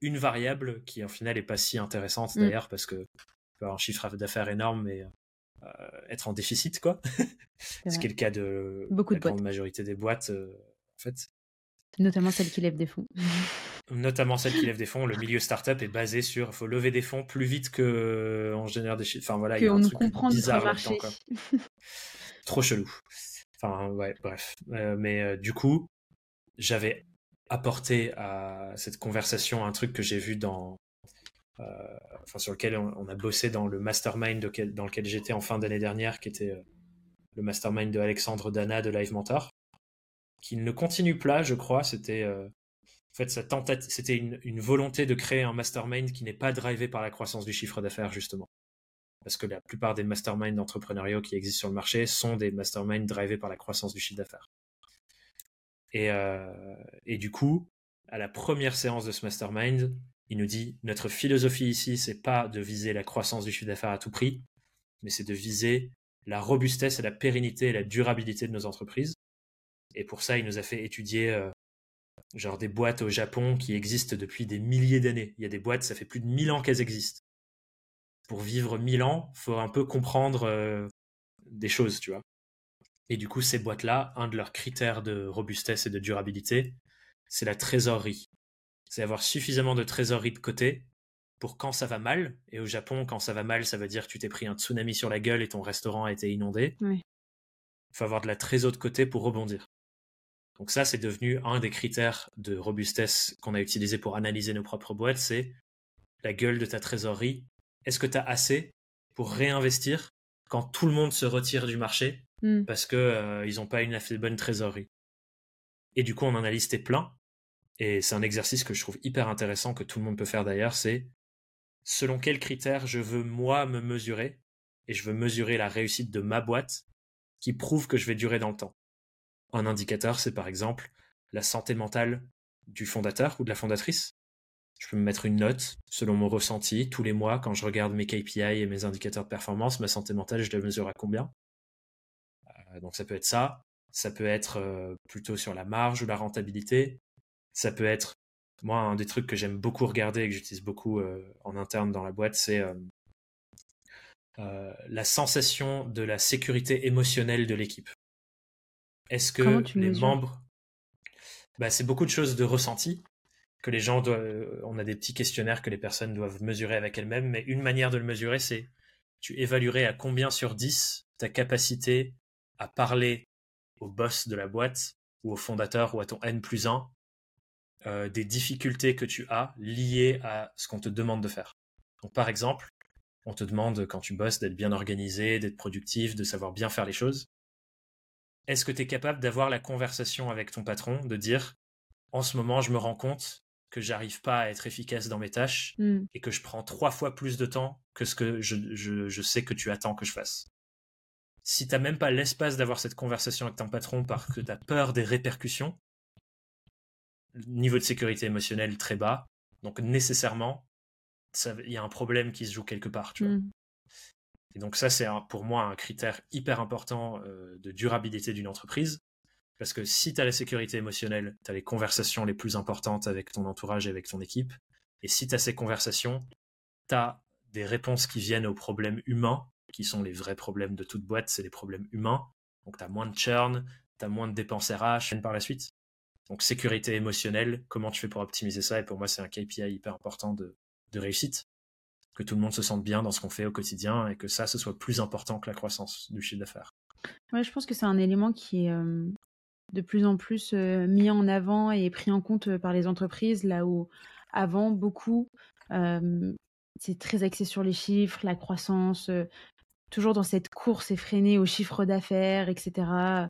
une variable qui en final est pas si intéressante mmh. d'ailleurs parce que peut avoir un chiffre d'affaires énorme mais euh, être en déficit quoi. Ce qui est le cas de beaucoup la de grande majorité des boîtes euh, en fait. Notamment celles qui lèvent des fonds. Notamment celles qui lèvent des fonds. Le milieu startup est basé sur il faut lever des fonds plus vite que euh, on génère des chiffres. Enfin voilà, il y a un truc bizarre là-dedans. Trop chelou. Enfin ouais, bref. Euh, mais euh, du coup, j'avais apporté à cette conversation un truc que j'ai vu dans enfin sur lequel on, a bossé dans le mastermind dans lequel j'étais en fin d'année dernière, qui était le mastermind de Alexandre Dana de Live Mentor qui ne continue pas, je crois. C'était euh, une, volonté de créer un mastermind qui n'est pas drivé par la croissance du chiffre d'affaires, justement. Parce que la plupart des masterminds entrepreneuriaux qui existent sur le marché sont des masterminds drivés par la croissance du chiffre d'affaires. Et, euh, du coup, à la première séance de ce mastermind, il nous dit notre philosophie ici, c'est pas de viser la croissance du chiffre d'affaires à tout prix, mais c'est de viser la robustesse et la pérennité et la durabilité de nos entreprises. Et pour ça, il nous a fait étudier euh, genre des boîtes au Japon qui existent depuis des milliers d'années. Il y a des boîtes, ça fait plus de mille ans qu'elles existent. Pour vivre mille ans, faut un peu comprendre euh, des choses, tu vois. Et du coup, ces boîtes-là, un de leurs critères de robustesse et de durabilité, c'est la trésorerie. C'est avoir suffisamment de trésorerie de côté pour quand ça va mal. Et au Japon, quand ça va mal, ça veut dire que tu t'es pris un tsunami sur la gueule et ton restaurant a été inondé. Il faut avoir de la trésorerie de côté pour rebondir. Donc ça, c'est devenu un des critères de robustesse qu'on a utilisé pour analyser nos propres boîtes, c'est la gueule de ta trésorerie. Est-ce que tu as assez pour réinvestir quand tout le monde se retire du marché hmm. parce qu'ils euh, n'ont pas une assez bonne trésorerie? Et du coup, on en a listé plein. Et c'est un exercice que je trouve hyper intéressant, que tout le monde peut faire d'ailleurs, c'est selon quels critères je veux moi me mesurer, et je veux mesurer la réussite de ma boîte qui prouve que je vais durer dans le temps. Un indicateur, c'est par exemple la santé mentale du fondateur ou de la fondatrice. Je peux me mettre une note selon mon ressenti tous les mois quand je regarde mes KPI et mes indicateurs de performance, ma santé mentale, je la mesure à combien? Euh, donc ça peut être ça, ça peut être euh, plutôt sur la marge ou la rentabilité, ça peut être, moi, un des trucs que j'aime beaucoup regarder et que j'utilise beaucoup euh, en interne dans la boîte, c'est la sensation de la sécurité émotionnelle de l'équipe. Est-ce que les membres... Bah, c'est beaucoup de choses de ressenti que les gens doivent... Euh, on a des petits questionnaires que les personnes doivent mesurer avec elles-mêmes, mais une manière de le mesurer, c'est tu évaluerais à combien sur 10 ta capacité à parler au boss de la boîte ou au fondateur ou à ton N plus 1 euh, des difficultés que tu as liées à ce qu'on te demande de faire. Donc, par exemple, on te demande quand tu bosses d'être bien organisé, d'être productif, de savoir bien faire les choses. Est-ce que tu es capable d'avoir la conversation avec ton patron, de dire en ce moment, je me rends compte que j'arrive pas à être efficace dans mes tâches Mm. et que je prends trois fois plus de temps que ce que je, je- je sais que tu attends que je fasse? Si t'as même pas l'espace d'avoir cette conversation avec ton patron parce que tu as peur des répercussions, niveau de sécurité émotionnelle très bas, donc nécessairement, il y a un problème qui se joue quelque part. Tu vois. Mm. Et donc ça, c'est pour moi un critère hyper important euh, de durabilité d'une entreprise. Parce que si tu as la sécurité émotionnelle, tu as les conversations les plus importantes avec ton entourage et avec ton équipe. Et si tu as ces conversations, tu as des réponses qui viennent aux problèmes humains, qui sont les vrais problèmes de toute boîte, c'est les problèmes humains. Donc tu as moins de churn, tu as moins de dépenses RH par la suite. Donc sécurité émotionnelle, comment tu fais pour optimiser ça? Et pour moi, c'est un KPI hyper important de réussite que tout le monde se sente bien dans ce qu'on fait au quotidien et que ça, ce soit plus important que la croissance du chiffre d'affaires. Ouais, je pense que c'est un élément qui est euh, de plus en plus euh, mis en avant et pris en compte euh, par les entreprises, là où avant, beaucoup, euh, c'est très axé sur les chiffres, la croissance, toujours dans cette course effrénée au chiffre d'affaires, etc.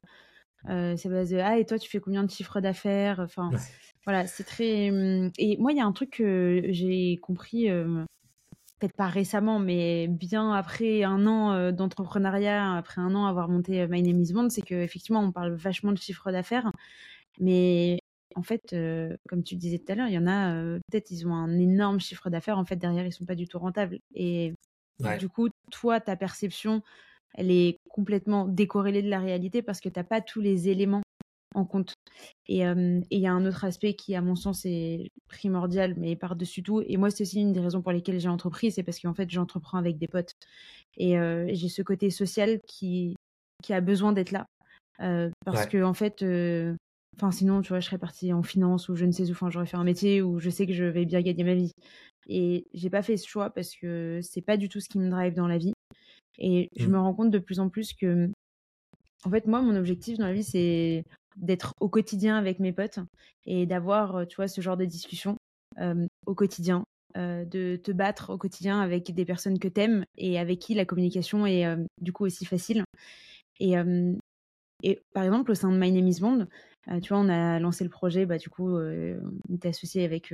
C'est basé, ah, et toi, tu fais combien de chiffres d'affaires? Enfin, Ouais. voilà, c'est très. hum, Et moi, il y a un truc que j'ai compris, peut-être pas récemment, mais bien après un an euh, d'entrepreneuriat, après un an avoir monté euh, My Name is Bond, c'est qu'effectivement, on parle vachement de chiffre d'affaires, mais en fait, euh, comme tu disais tout à l'heure, il y en a, euh, peut-être, ils ont un énorme chiffre d'affaires, en fait, derrière, ils sont pas du tout rentables. Et Ouais. du coup, toi, ta perception, elle est complètement décorrélée de la réalité parce que tu n'as pas tous les éléments en compte. Et il y a un autre aspect qui, à mon sens, est primordial, mais par-dessus tout. Et moi, c'est aussi une des raisons pour lesquelles j'ai entrepris, c'est parce qu'en fait, j'entreprends avec des potes. Et j'ai ce côté social qui, qui a besoin d'être là. Parce Ouais. que, en fait, enfin, sinon, tu vois, je serais partie en finance ou je ne sais où, enfin, j'aurais fait un métier où je sais que je vais bien gagner ma vie. Et j'ai pas fait ce choix parce que c'est pas du tout ce qui me drive dans la vie. Et je Mm. me rends compte de plus en plus que, en fait, moi, mon objectif dans la vie, c'est d'être au quotidien avec mes potes et d'avoir, euh, tu vois, ce genre de discussion euh, au quotidien, euh, de te battre au quotidien avec des personnes que t'aimes et avec qui la communication est euh, du coup aussi facile. Et, et par exemple, au sein de My Name is Bond, tu vois, on a lancé le projet, bah, du coup, on était associé avec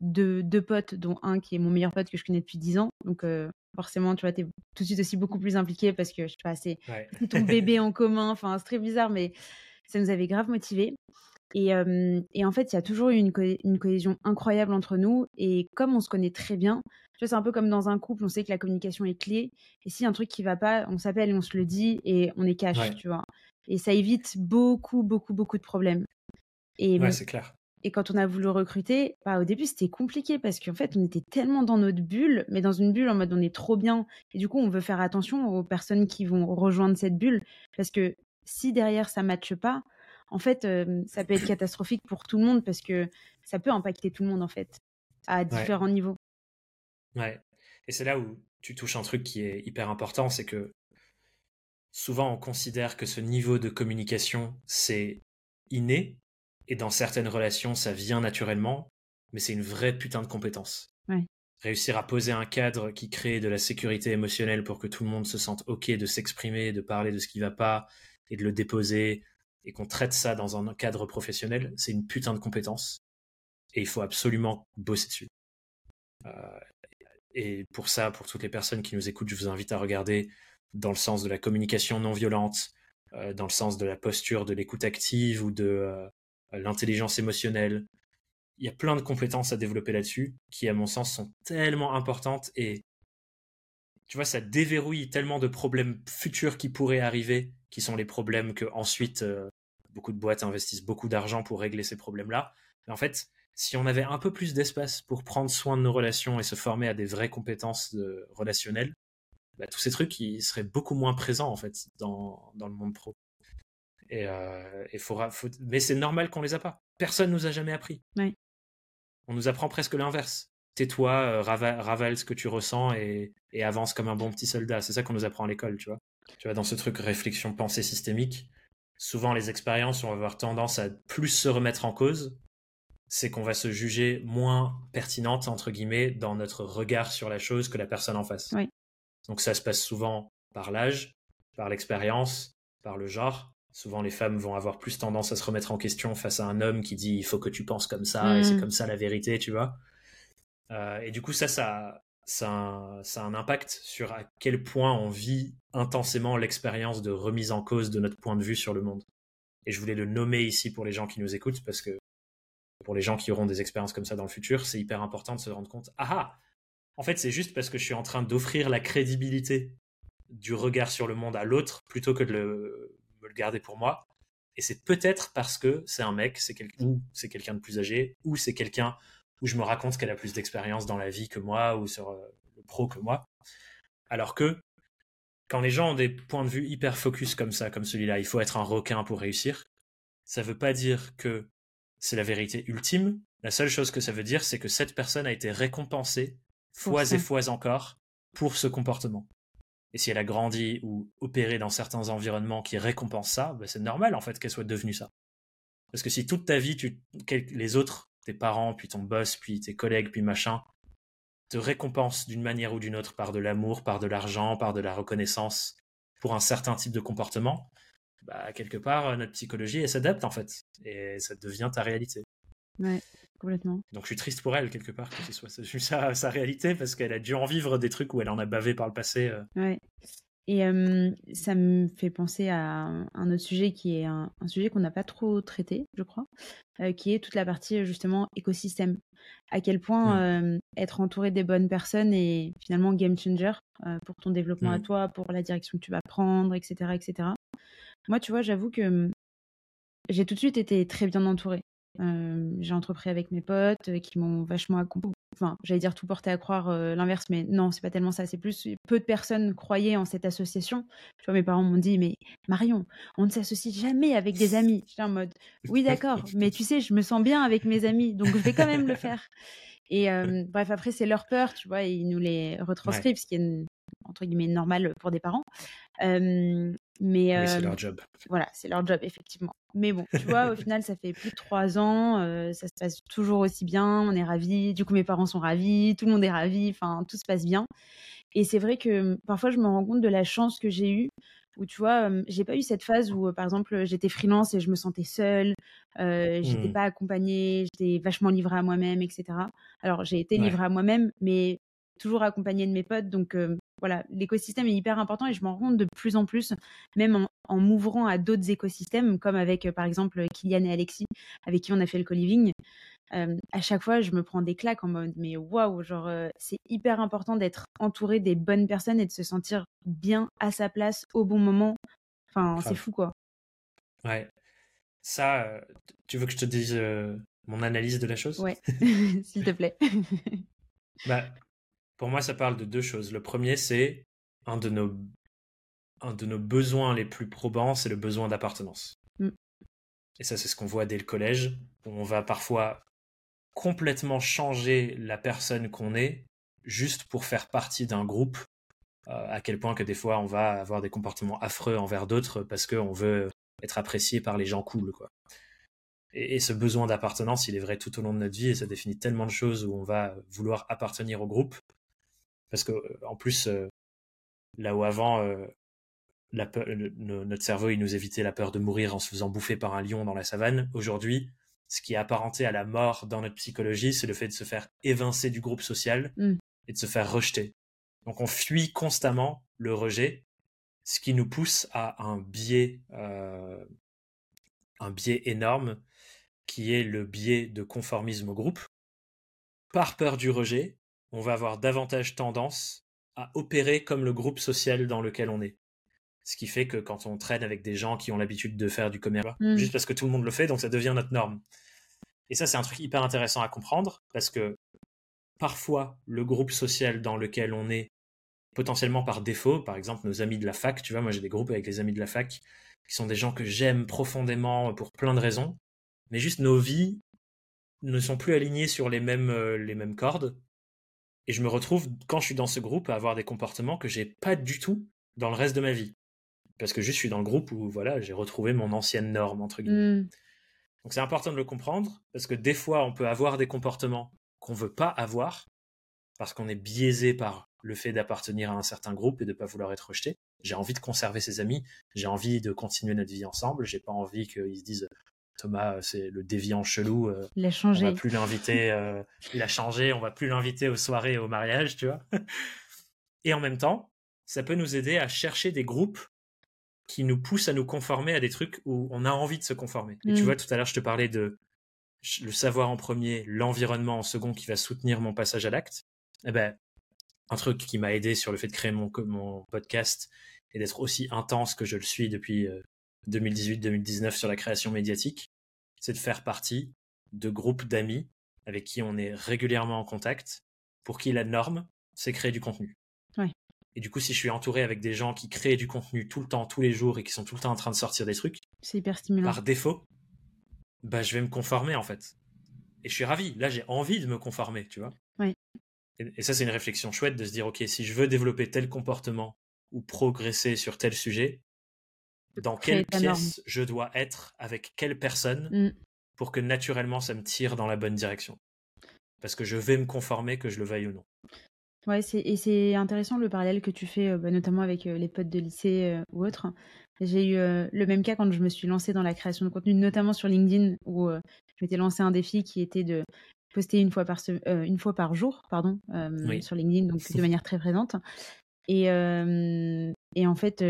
deux, deux potes, dont un qui est mon meilleur pote que je connais depuis 10 ans. Donc, forcément, tu vois, t'es tout de suite aussi beaucoup plus impliqué parce que, je sais pas, c'est Ouais. c'est ton bébé en commun. Enfin, c'est très bizarre, mais ça nous avait grave motivés. Et, euh, et en fait, il y a toujours eu une, co- une cohésion incroyable entre nous. Et comme on se connaît très bien, tu vois, c'est un peu comme dans un couple, on sait que la communication est clé. Et s'il y a un truc qui va pas, on s'appelle et on se le dit et on est cash, Ouais. tu vois. Et ça évite beaucoup, beaucoup, beaucoup de problèmes. Et, Ouais, c'est clair. et quand on a voulu recruter, bah, au début, c'était compliqué parce qu'en fait, on était tellement dans notre bulle, mais dans une bulle en mode on est trop bien. Et du coup, on veut faire attention aux personnes qui vont rejoindre cette bulle parce que si derrière ça matche pas, en fait, euh, ça peut être catastrophique pour tout le monde parce que ça peut impacter tout le monde en fait à différents niveaux. Ouais. Et c'est là où tu touches un truc qui est hyper important, c'est que souvent on considère que ce niveau de communication, c'est inné, et dans certaines relations, ça vient naturellement, mais c'est une vraie putain de compétence. Ouais. Réussir à poser un cadre qui crée de la sécurité émotionnelle pour que tout le monde se sente OK de s'exprimer, de parler de ce qui va pas, et de le déposer, et qu'on traite ça dans un cadre professionnel, c'est une putain de compétence. Et il faut absolument bosser dessus. Euh, et pour ça, pour toutes les personnes qui nous écoutent, je vous invite à regarder dans le sens de la communication non violente, euh, dans le sens de la posture, de l'écoute active ou de euh, l'intelligence émotionnelle. Il y a plein de compétences à développer là-dessus qui, à mon sens, sont tellement importantes et tu vois, ça déverrouille tellement de problèmes futurs qui pourraient arriver, qui sont les problèmes que ensuite euh, beaucoup de boîtes investissent beaucoup d'argent pour régler ces problèmes-là. Mais en fait, si on avait un peu plus d'espace pour prendre soin de nos relations et se former à des vraies compétences relationnelles, bah, tous ces trucs ils seraient beaucoup moins présents en fait dans, dans le monde pro. Et, euh, et faudra, faut... mais c'est normal qu'on les a pas. Personne nous a jamais appris. On nous apprend presque l'inverse. Tais-toi, euh, ravale, ravale ce que tu ressens et, et avance comme un bon petit soldat. C'est ça qu'on nous apprend à l'école, tu vois. Tu vois, dans ce truc réflexion, pensée systémique, souvent les expériences vont avoir tendance à plus se remettre en cause c'est qu'on va se juger moins pertinente, entre guillemets, dans notre regard sur la chose que la personne en face. Donc ça se passe souvent par l'âge, par l'expérience, par le genre. Souvent, les femmes vont avoir plus tendance à se remettre en question face à un homme qui dit il faut que tu penses comme ça et c'est mm. comme ça la vérité, tu vois. Euh, et du coup, ça, ça, ça, ça a un impact sur à quel point on vit intensément l'expérience de remise en cause de notre point de vue sur le monde. Et je voulais le nommer ici pour les gens qui nous écoutent parce que pour les gens qui auront des expériences comme ça dans le futur, c'est hyper important de se rendre compte. Ah ah En fait, c'est juste parce que je suis en train d'offrir la crédibilité du regard sur le monde à l'autre plutôt que de le, me le garder pour moi. Et c'est peut-être parce que c'est un mec, c'est ou c'est quelqu'un de plus âgé, ou c'est quelqu'un où je me raconte qu'elle a plus d'expérience dans la vie que moi ou sur euh, le pro que moi. Alors que quand les gens ont des points de vue hyper focus comme ça, comme celui-là, il faut être un requin pour réussir. Ça veut pas dire que c'est la vérité ultime. La seule chose que ça veut dire, c'est que cette personne a été récompensée fois et fois encore pour ce comportement. Et si elle a grandi ou opéré dans certains environnements qui récompensent ça, ben c'est normal en fait qu'elle soit devenue ça. Parce que si toute ta vie, tu, les autres, tes parents, puis ton boss, puis tes collègues, puis machin, te récompensent d'une manière ou d'une autre par de l'amour, par de l'argent, par de la reconnaissance pour un certain type de comportement, bah, quelque part, notre psychologie, elle s'adapte en fait. Et ça devient ta réalité. Ouais, complètement. Donc je suis triste pour elle, quelque part, que ce soit sa, sa réalité, parce qu'elle a dû en vivre des trucs où elle en a bavé par le passé. Euh. Ouais. Et ça me fait penser à un autre sujet qui est un, sujet qu'on n'a pas trop traité, je crois, qui est toute la partie justement écosystème. À quel point mmh. être entouré des bonnes personnes est finalement game changer pour ton développement à mmh. toi, pour la direction que tu vas prendre, etc. etc. Moi, tu vois, j'avoue que j'ai tout de suite été très bien entourée. J'ai entrepris avec mes potes qui m'ont vachement accompagné enfin, j'allais dire tout porter à croire euh, l'inverse, mais non, c'est pas tellement ça. C'est plus peu de personnes croyaient en cette association. Tu vois, mes parents m'ont dit, mais Marion, on ne s'associe jamais avec des amis. J'étais en mode, oui, d'accord, mais tu sais, je me sens bien avec mes amis, donc je vais quand même le faire. Et bref, après, c'est leur peur, tu vois, ils nous les retranscrivent, ce qui est entre guillemets normal pour des parents. Mais c'est leur job. Voilà, c'est leur job, effectivement. Mais bon, tu vois, au final, ça fait plus de trois ans, ça se passe toujours aussi bien, on est ravis. Du coup, mes parents sont ravis, tout le monde est ravi, enfin, tout se passe bien. Et c'est vrai que parfois, je me rends compte de la chance que j'ai eue où tu vois, j'ai pas eu cette phase où, par exemple, j'étais freelance et je me sentais seule, euh, j'étais mmh. pas accompagnée, j'étais vachement livrée à moi-même, etc. Alors, j'ai été livrée à moi-même, mais toujours accompagnée de mes potes. Donc, voilà, l'écosystème est hyper important et je m'en rends compte de plus en plus, même en, m'ouvrant à d'autres écosystèmes, comme avec par exemple Kylian et Alexis, avec qui on a fait le co-living. à chaque fois, je me prends des claques en mode mais waouh, genre c'est hyper important d'être entouré des bonnes personnes et de se sentir bien à sa place au bon moment. Enfin, c'est fou quoi. Ouais. Ça, tu veux que je te dise mon analyse de la chose? Ouais, s'il te plaît. bah, pour moi, ça parle de deux choses. Le premier, c'est un de nos, un de nos besoins les plus probants, c'est le besoin d'appartenance. Mm. Et ça, c'est ce qu'on voit dès le collège, où on va parfois complètement changer la personne qu'on est juste pour faire partie d'un groupe, euh, à quel point que des fois on va avoir des comportements affreux envers d'autres parce qu'on veut être apprécié par les gens cool. Quoi. Et, et ce besoin d'appartenance, il est vrai tout au long de notre vie et ça définit tellement de choses où on va vouloir appartenir au groupe parce que euh, en plus, euh, là où avant, euh, notre cerveau, il nous évitait la peur de mourir en se faisant bouffer par un lion dans la savane. Aujourd'hui, ce qui est apparenté à la mort dans notre psychologie, c'est le fait de se faire évincer du groupe social mmh. et de se faire rejeter. Donc on fuit constamment le rejet, ce qui nous pousse à un biais, un biais énorme, qui est le biais de conformisme au groupe. Par peur du rejet, on va avoir davantage tendance à opérer comme le groupe social dans lequel on est. Ce qui fait que quand on traîne avec des gens qui ont l'habitude de faire du commerce, mmh. juste parce que tout le monde le fait, donc ça devient notre norme. Et ça, c'est un truc hyper intéressant à comprendre, parce que parfois, le groupe social dans lequel on est, potentiellement par défaut, par exemple nos amis de la fac, tu vois, moi j'ai des groupes avec les amis de la fac, qui sont des gens que j'aime profondément pour plein de raisons, mais juste nos vies ne sont plus alignées sur les mêmes, euh, les mêmes cordes, et je me retrouve, quand je suis dans ce groupe, à avoir des comportements que j'ai pas du tout dans le reste de ma vie. Parce que juste, je suis dans le groupe où voilà, j'ai retrouvé mon ancienne norme, entre guillemets. Mmh. Donc c'est important de le comprendre parce que des fois on peut avoir des comportements qu'on veut pas avoir parce qu'on est biaisé par le fait d'appartenir à un certain groupe et de pas vouloir être rejeté. J'ai envie de conserver ses amis, j'ai envie de continuer notre vie ensemble, j'ai pas envie qu'ils se disent Thomas, c'est le déviant chelou. Euh, il a changé. On va plus l'inviter. Euh, il a changé. On va plus l'inviter aux soirées et au mariage, tu vois. et en même temps, ça peut nous aider à chercher des groupes qui nous poussent à nous conformer à des trucs où on a envie de se conformer. Et tu mm. vois, tout à l'heure, je te parlais de le savoir en premier, l'environnement en second qui va soutenir mon passage à l'acte. Eh ben, un truc qui m'a aidé sur le fait de créer mon, mon podcast et d'être aussi intense que je le suis depuis euh, 2018-2019 sur la création médiatique, c'est de faire partie de groupes d'amis avec qui on est régulièrement en contact, pour qui la norme, c'est créer du contenu. Et du coup, si je suis entouré avec des gens qui créent du contenu tout le temps, tous les jours, et qui sont tout le temps en train de sortir des trucs, c'est hyper stimulant. Par défaut, bah, je vais me conformer en fait. Et je suis ravi. Là, j'ai envie de me conformer, tu vois. Et, et ça, c'est une réflexion chouette de se dire, ok, si je veux développer tel comportement ou progresser sur tel sujet, dans quelle pièce je dois être avec quelle personne mmh. pour que naturellement ça me tire dans la bonne direction. Parce que je vais me conformer, que je le veuille ou non. Ouais, et c'est intéressant le parallèle que tu fais, bah, notamment avec les potes de lycée ou autres. J'ai eu le même cas quand je me suis lancée dans la création de contenu, notamment sur LinkedIn, où je m'étais lancé un défi qui était de poster une fois par, une fois par jour pardon, sur LinkedIn, donc de manière très présente. Et, et en fait,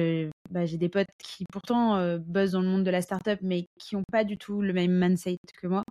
bah, j'ai des potes qui pourtant buzzent dans le monde de la startup, mais qui n'ont pas du tout le même mindset que moi,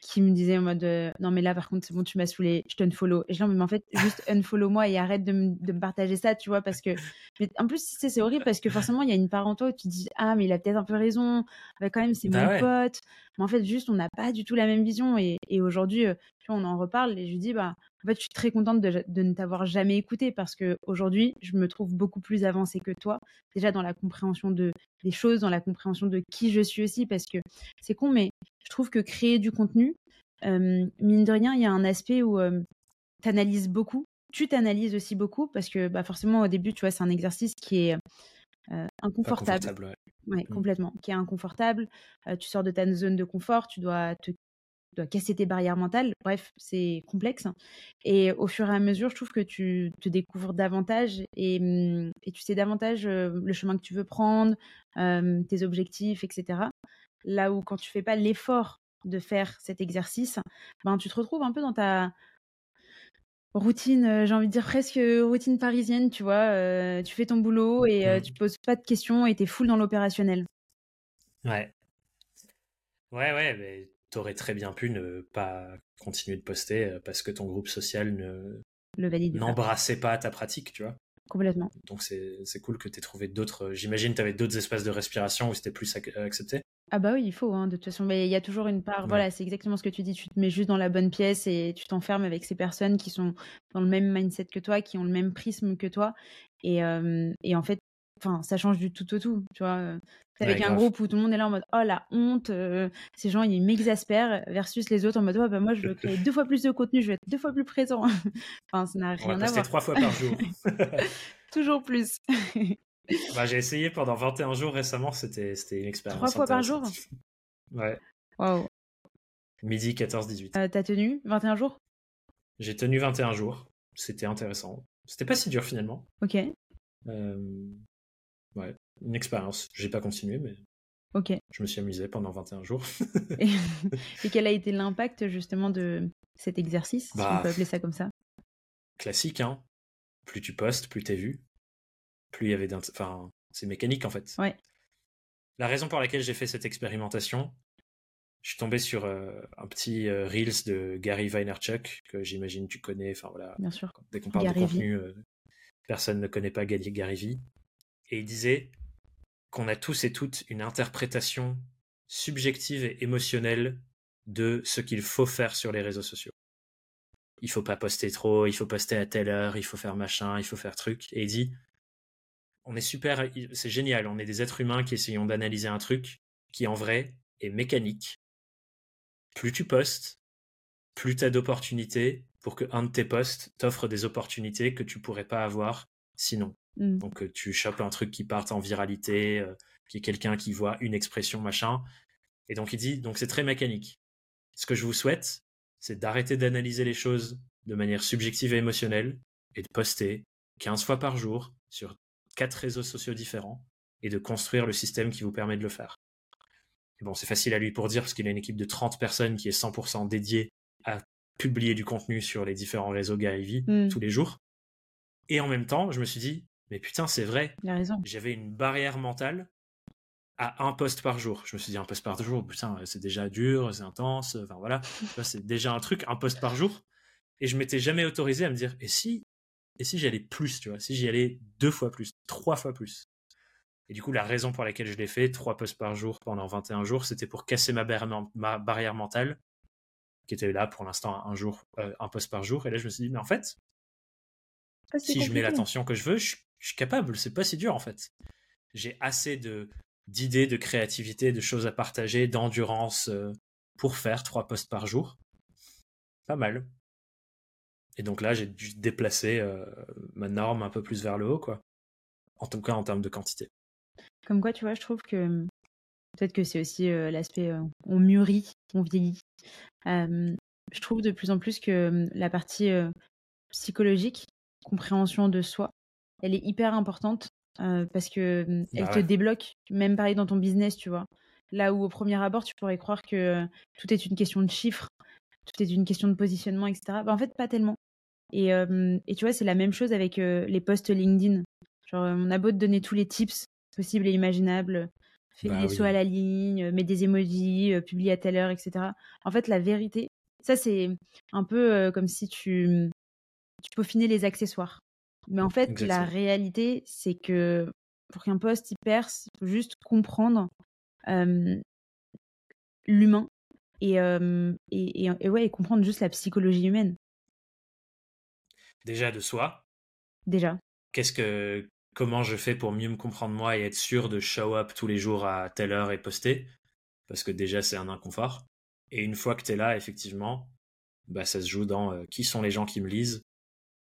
qui me disaient en mode non mais là par contre c'est bon tu m'as saoulé, je te unfollow. Et je dis mais en fait juste unfollow moi et arrête de, me partager ça, tu vois parce que mais en plus c'est horrible parce que forcément il y a une part en toi où tu te dis ah mais il a peut-être un peu raison, bah, quand même c'est bah mon pote. Mais en fait juste on n'a pas du tout la même vision et, et aujourd'hui on en reparle et je lui dis bah en fait je suis très contente de, de ne t'avoir jamais écouté parce que aujourd'hui je me trouve beaucoup plus avancée que toi déjà dans la compréhension de des choses, dans la compréhension de qui je suis aussi parce que c'est con mais je trouve que créer du contenu, mine de rien, il y a un aspect où tu analyses beaucoup. Tu t'analyses aussi beaucoup parce que bah, forcément, au début, tu vois, c'est un exercice qui est inconfortable. Ouais. Mmh. complètement. Qui est inconfortable. tu sors de ta zone de confort, tu dois te casser tes barrières mentales. Bref, c'est complexe. Et au fur et à mesure, je trouve que tu te découvres davantage et, et tu sais davantage le chemin que tu veux prendre, tes objectifs, etc. Là où quand tu fais pas l'effort de faire cet exercice, ben tu te retrouves un peu dans ta routine, j'ai envie de dire presque routine parisienne, tu vois. tu fais ton boulot et mmh. tu poses pas de questions et tu es full dans l'opérationnel. Ouais. Ouais, ouais, mais t'aurais très bien pu ne pas continuer de poster parce que ton groupe social ne n'embrassait pas ta pratique, tu vois. Complètement. Donc c'est cool que tu aies trouvé d'autres. J'imagine que tu avais d'autres espaces de respiration où c'était plus accepté. Ah bah oui, il faut, hein, de toute façon. Mais il y a toujours une part, voilà, c'est exactement ce que tu dis. Tu te mets juste dans la bonne pièce et tu t'enfermes avec ces personnes qui sont dans le même mindset que toi, qui ont le même prisme que toi. Et, et en fait, enfin, ça change du tout au tout, tu vois. avec un groupe où tout le monde est là en mode oh la honte, ces gens ils m'exaspèrent versus les autres en mode oh, bah moi je veux créer deux fois plus de contenu, je veux être deux fois plus présent. enfin, ça n'a rien à voir. trois fois par jour. Toujours plus. bah, j'ai essayé pendant 21 jours récemment, c'était une expérience. Trois fois par jour Ouais. Waouh. Midi 14-18. Euh, T'as tenu 21 jours? J'ai tenu 21 jours. C'était intéressant. C'était pas si dur finalement. Ok. Euh, ouais, une expérience. J'ai pas continué, mais. Ok. Je me suis amusé pendant 21 jours. et, quel a été l'impact justement de cet exercice, si on bah, peut appeler ça comme ça? Classique, hein. Plus tu postes, plus t'es vu plus il y avait Enfin, c'est mécanique en fait. Ouais. La raison pour laquelle j'ai fait cette expérimentation, je suis tombé sur euh, un petit euh, Reels de Gary Vaynerchuk, que j'imagine tu connais. Enfin voilà. Bien sûr. Dès qu'on parle de contenu, euh, personne ne connaît pas Gary, Gary V. Et il disait qu'on a tous et toutes une interprétation subjective et émotionnelle de ce qu'il faut faire sur les réseaux sociaux. Il faut pas poster trop, il faut poster à telle heure, il faut faire machin, il faut faire truc. Et il dit, on est super, c'est génial. On est des êtres humains qui essayons d'analyser un truc qui en vrai est mécanique. Plus tu postes, plus tu as d'opportunités pour que un de tes posts t'offre des opportunités que tu pourrais pas avoir sinon. Mmh. Donc euh, tu chopes un truc qui part en viralité, euh, qui est quelqu'un qui voit une expression machin, Et donc il dit, donc c'est très mécanique. Ce que je vous souhaite, c'est d'arrêter d'analyser les choses de manière subjective et émotionnelle et de poster 15 fois par jour sur quatre réseaux sociaux différents et de construire le système qui vous permet de le faire. Et bon, c'est facile à lui pour dire parce qu'il a une équipe de 30 personnes qui est 100% dédiée à publier du contenu sur les différents réseaux Gary Mm. tous les jours. Et en même temps, je me suis dit, mais putain, c'est vrai, Il a raison. j'avais une barrière mentale à un post par jour. Je me suis dit, un post par jour, putain, c'est déjà dur, c'est intense, enfin voilà, c'est déjà un truc, un post par jour. Et je m'étais jamais autorisé à me dire, et si, et si j'y allais plus, tu vois, si j'y allais deux fois plus, trois fois plus. Et du coup, la raison pour laquelle je l'ai fait, trois posts par jour pendant 21 jours, c'était pour casser ma, barrière- ma barrière mentale, qui était là pour l'instant un jour, euh, un post par jour. Et là, je me suis dit, mais en fait, Ah, si je mets l'attention que je veux, je, je suis capable. C'est pas si dur en fait. J'ai assez de d'idées, de créativité, de choses à partager, d'endurance euh, pour faire trois posts par jour. Pas mal. Et donc là, j'ai dû déplacer euh, ma norme un peu plus vers le haut, quoi. En tout cas, en termes de quantité. Comme quoi, tu vois, je trouve que peut-être que c'est aussi euh, l'aspect euh, on mûrit, on vieillit. Je trouve de plus en plus que euh, la partie psychologique, compréhension de soi, elle est hyper importante parce que elle Bah te ouais. débloque, même pareil dans ton business, tu vois. Là où au premier abord, tu pourrais croire que tout est une question de chiffres, tout est une question de positionnement, etc. Bah, en fait, pas tellement. Et, euh, et tu vois, c'est la même chose avec euh, les posts LinkedIn. Genre, euh, on a beau te donner tous les tips possibles et imaginables, fais Bah des oui. sauts à la ligne, mets des emojis, publie à telle heure, etc. En fait, la vérité, ça c'est un peu comme si tu, tu peaufinais les accessoires. Mais en fait, la réalité, c'est que pour qu'un post il perce, il faut juste comprendre euh, l'humain et, euh, et, et, et ouais, et comprendre juste la psychologie humaine, Déjà de soi, déjà. qu'est-ce que comment je fais pour mieux me comprendre moi et être sûr de show up tous les jours à telle heure et poster? Parce que déjà c'est un inconfort. Et une fois que tu es là effectivement bah ça se joue dans euh, qui sont les gens qui me lisent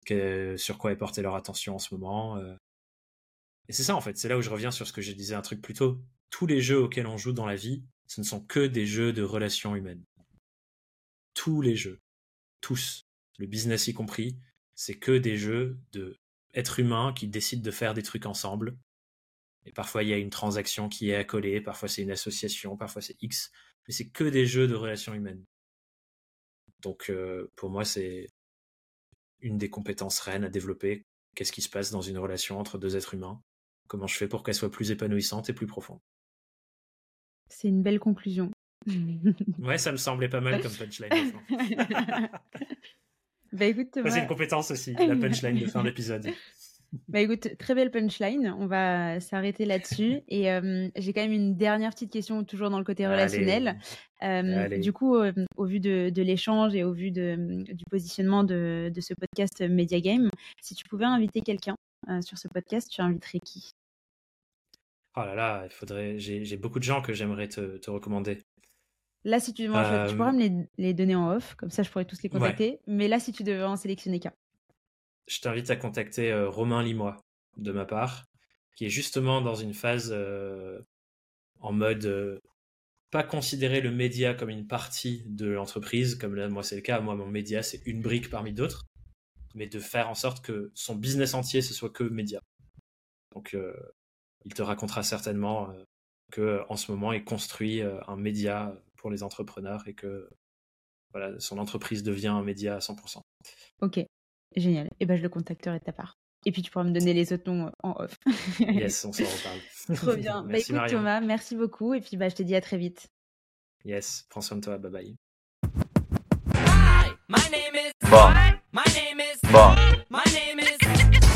que- sur quoi est portée leur attention en ce moment euh. et c'est ça en fait. C'est là où je reviens sur ce que je disais un truc plus tôt. Tous les jeux auxquels on joue dans la vie ce ne sont que des jeux de relations humaines. Tous les jeux. Tous. Le business y compris c'est que des jeux de êtres humains qui décident de faire des trucs ensemble. Et parfois, il y a une transaction qui est accolée, parfois c'est une association, parfois c'est X. Mais c'est que des jeux de relations humaines. Donc, euh, pour moi, c'est une des compétences reines à développer. Qu'est-ce qui se passe dans une relation entre deux êtres humains? Comment je fais pour qu'elle soit plus épanouissante et plus profonde? C'est une belle conclusion. Ouais, ça me semblait pas mal comme punchline. bah écoute, Ça, Thomas, c'est une compétence aussi, la punchline de fin d'épisode. bah écoute, très belle punchline. On va s'arrêter là-dessus. Et euh, j'ai quand même une dernière petite question, toujours dans le côté relationnel. Euh, du coup, euh, au vu de, de l'échange et au vu de, du positionnement de, de ce podcast Media Game, si tu pouvais inviter quelqu'un sur ce podcast, tu inviterais qui? Oh là là, il faudrait. J'ai j'ai beaucoup de gens que j'aimerais te, te recommander. Là, si tu devais en choisir- tu Euh, pourras me les, les donner en off, comme ça je pourrais tous les Ouais. contacter. Mais là, si tu devais en sélectionner qu'un. je t'invite à contacter euh, Romain Limois de ma part, qui est justement dans une phase euh, en mode euh, pas considérer le média comme une partie de l'entreprise, comme là moi c'est le cas, moi mon média c'est une brique parmi d'autres, mais de faire en sorte que son business entier ce soit que média. Donc euh, il te racontera certainement euh, que en ce moment il construit euh, un média pour les entrepreneurs et que voilà son entreprise devient un média à 100%. Ok, génial. Et ben je le contacterai de ta part. Et puis tu pourras me donner les autres noms euh, en off. Yes, on s'en reparle. Trop bien. bah Merci écoute Marion. Thomas, merci beaucoup. Et puis bah, je te dis à très vite. Yes, prends soin de toi, bye bye. Hi, my name is Bond. My name is Bond. My name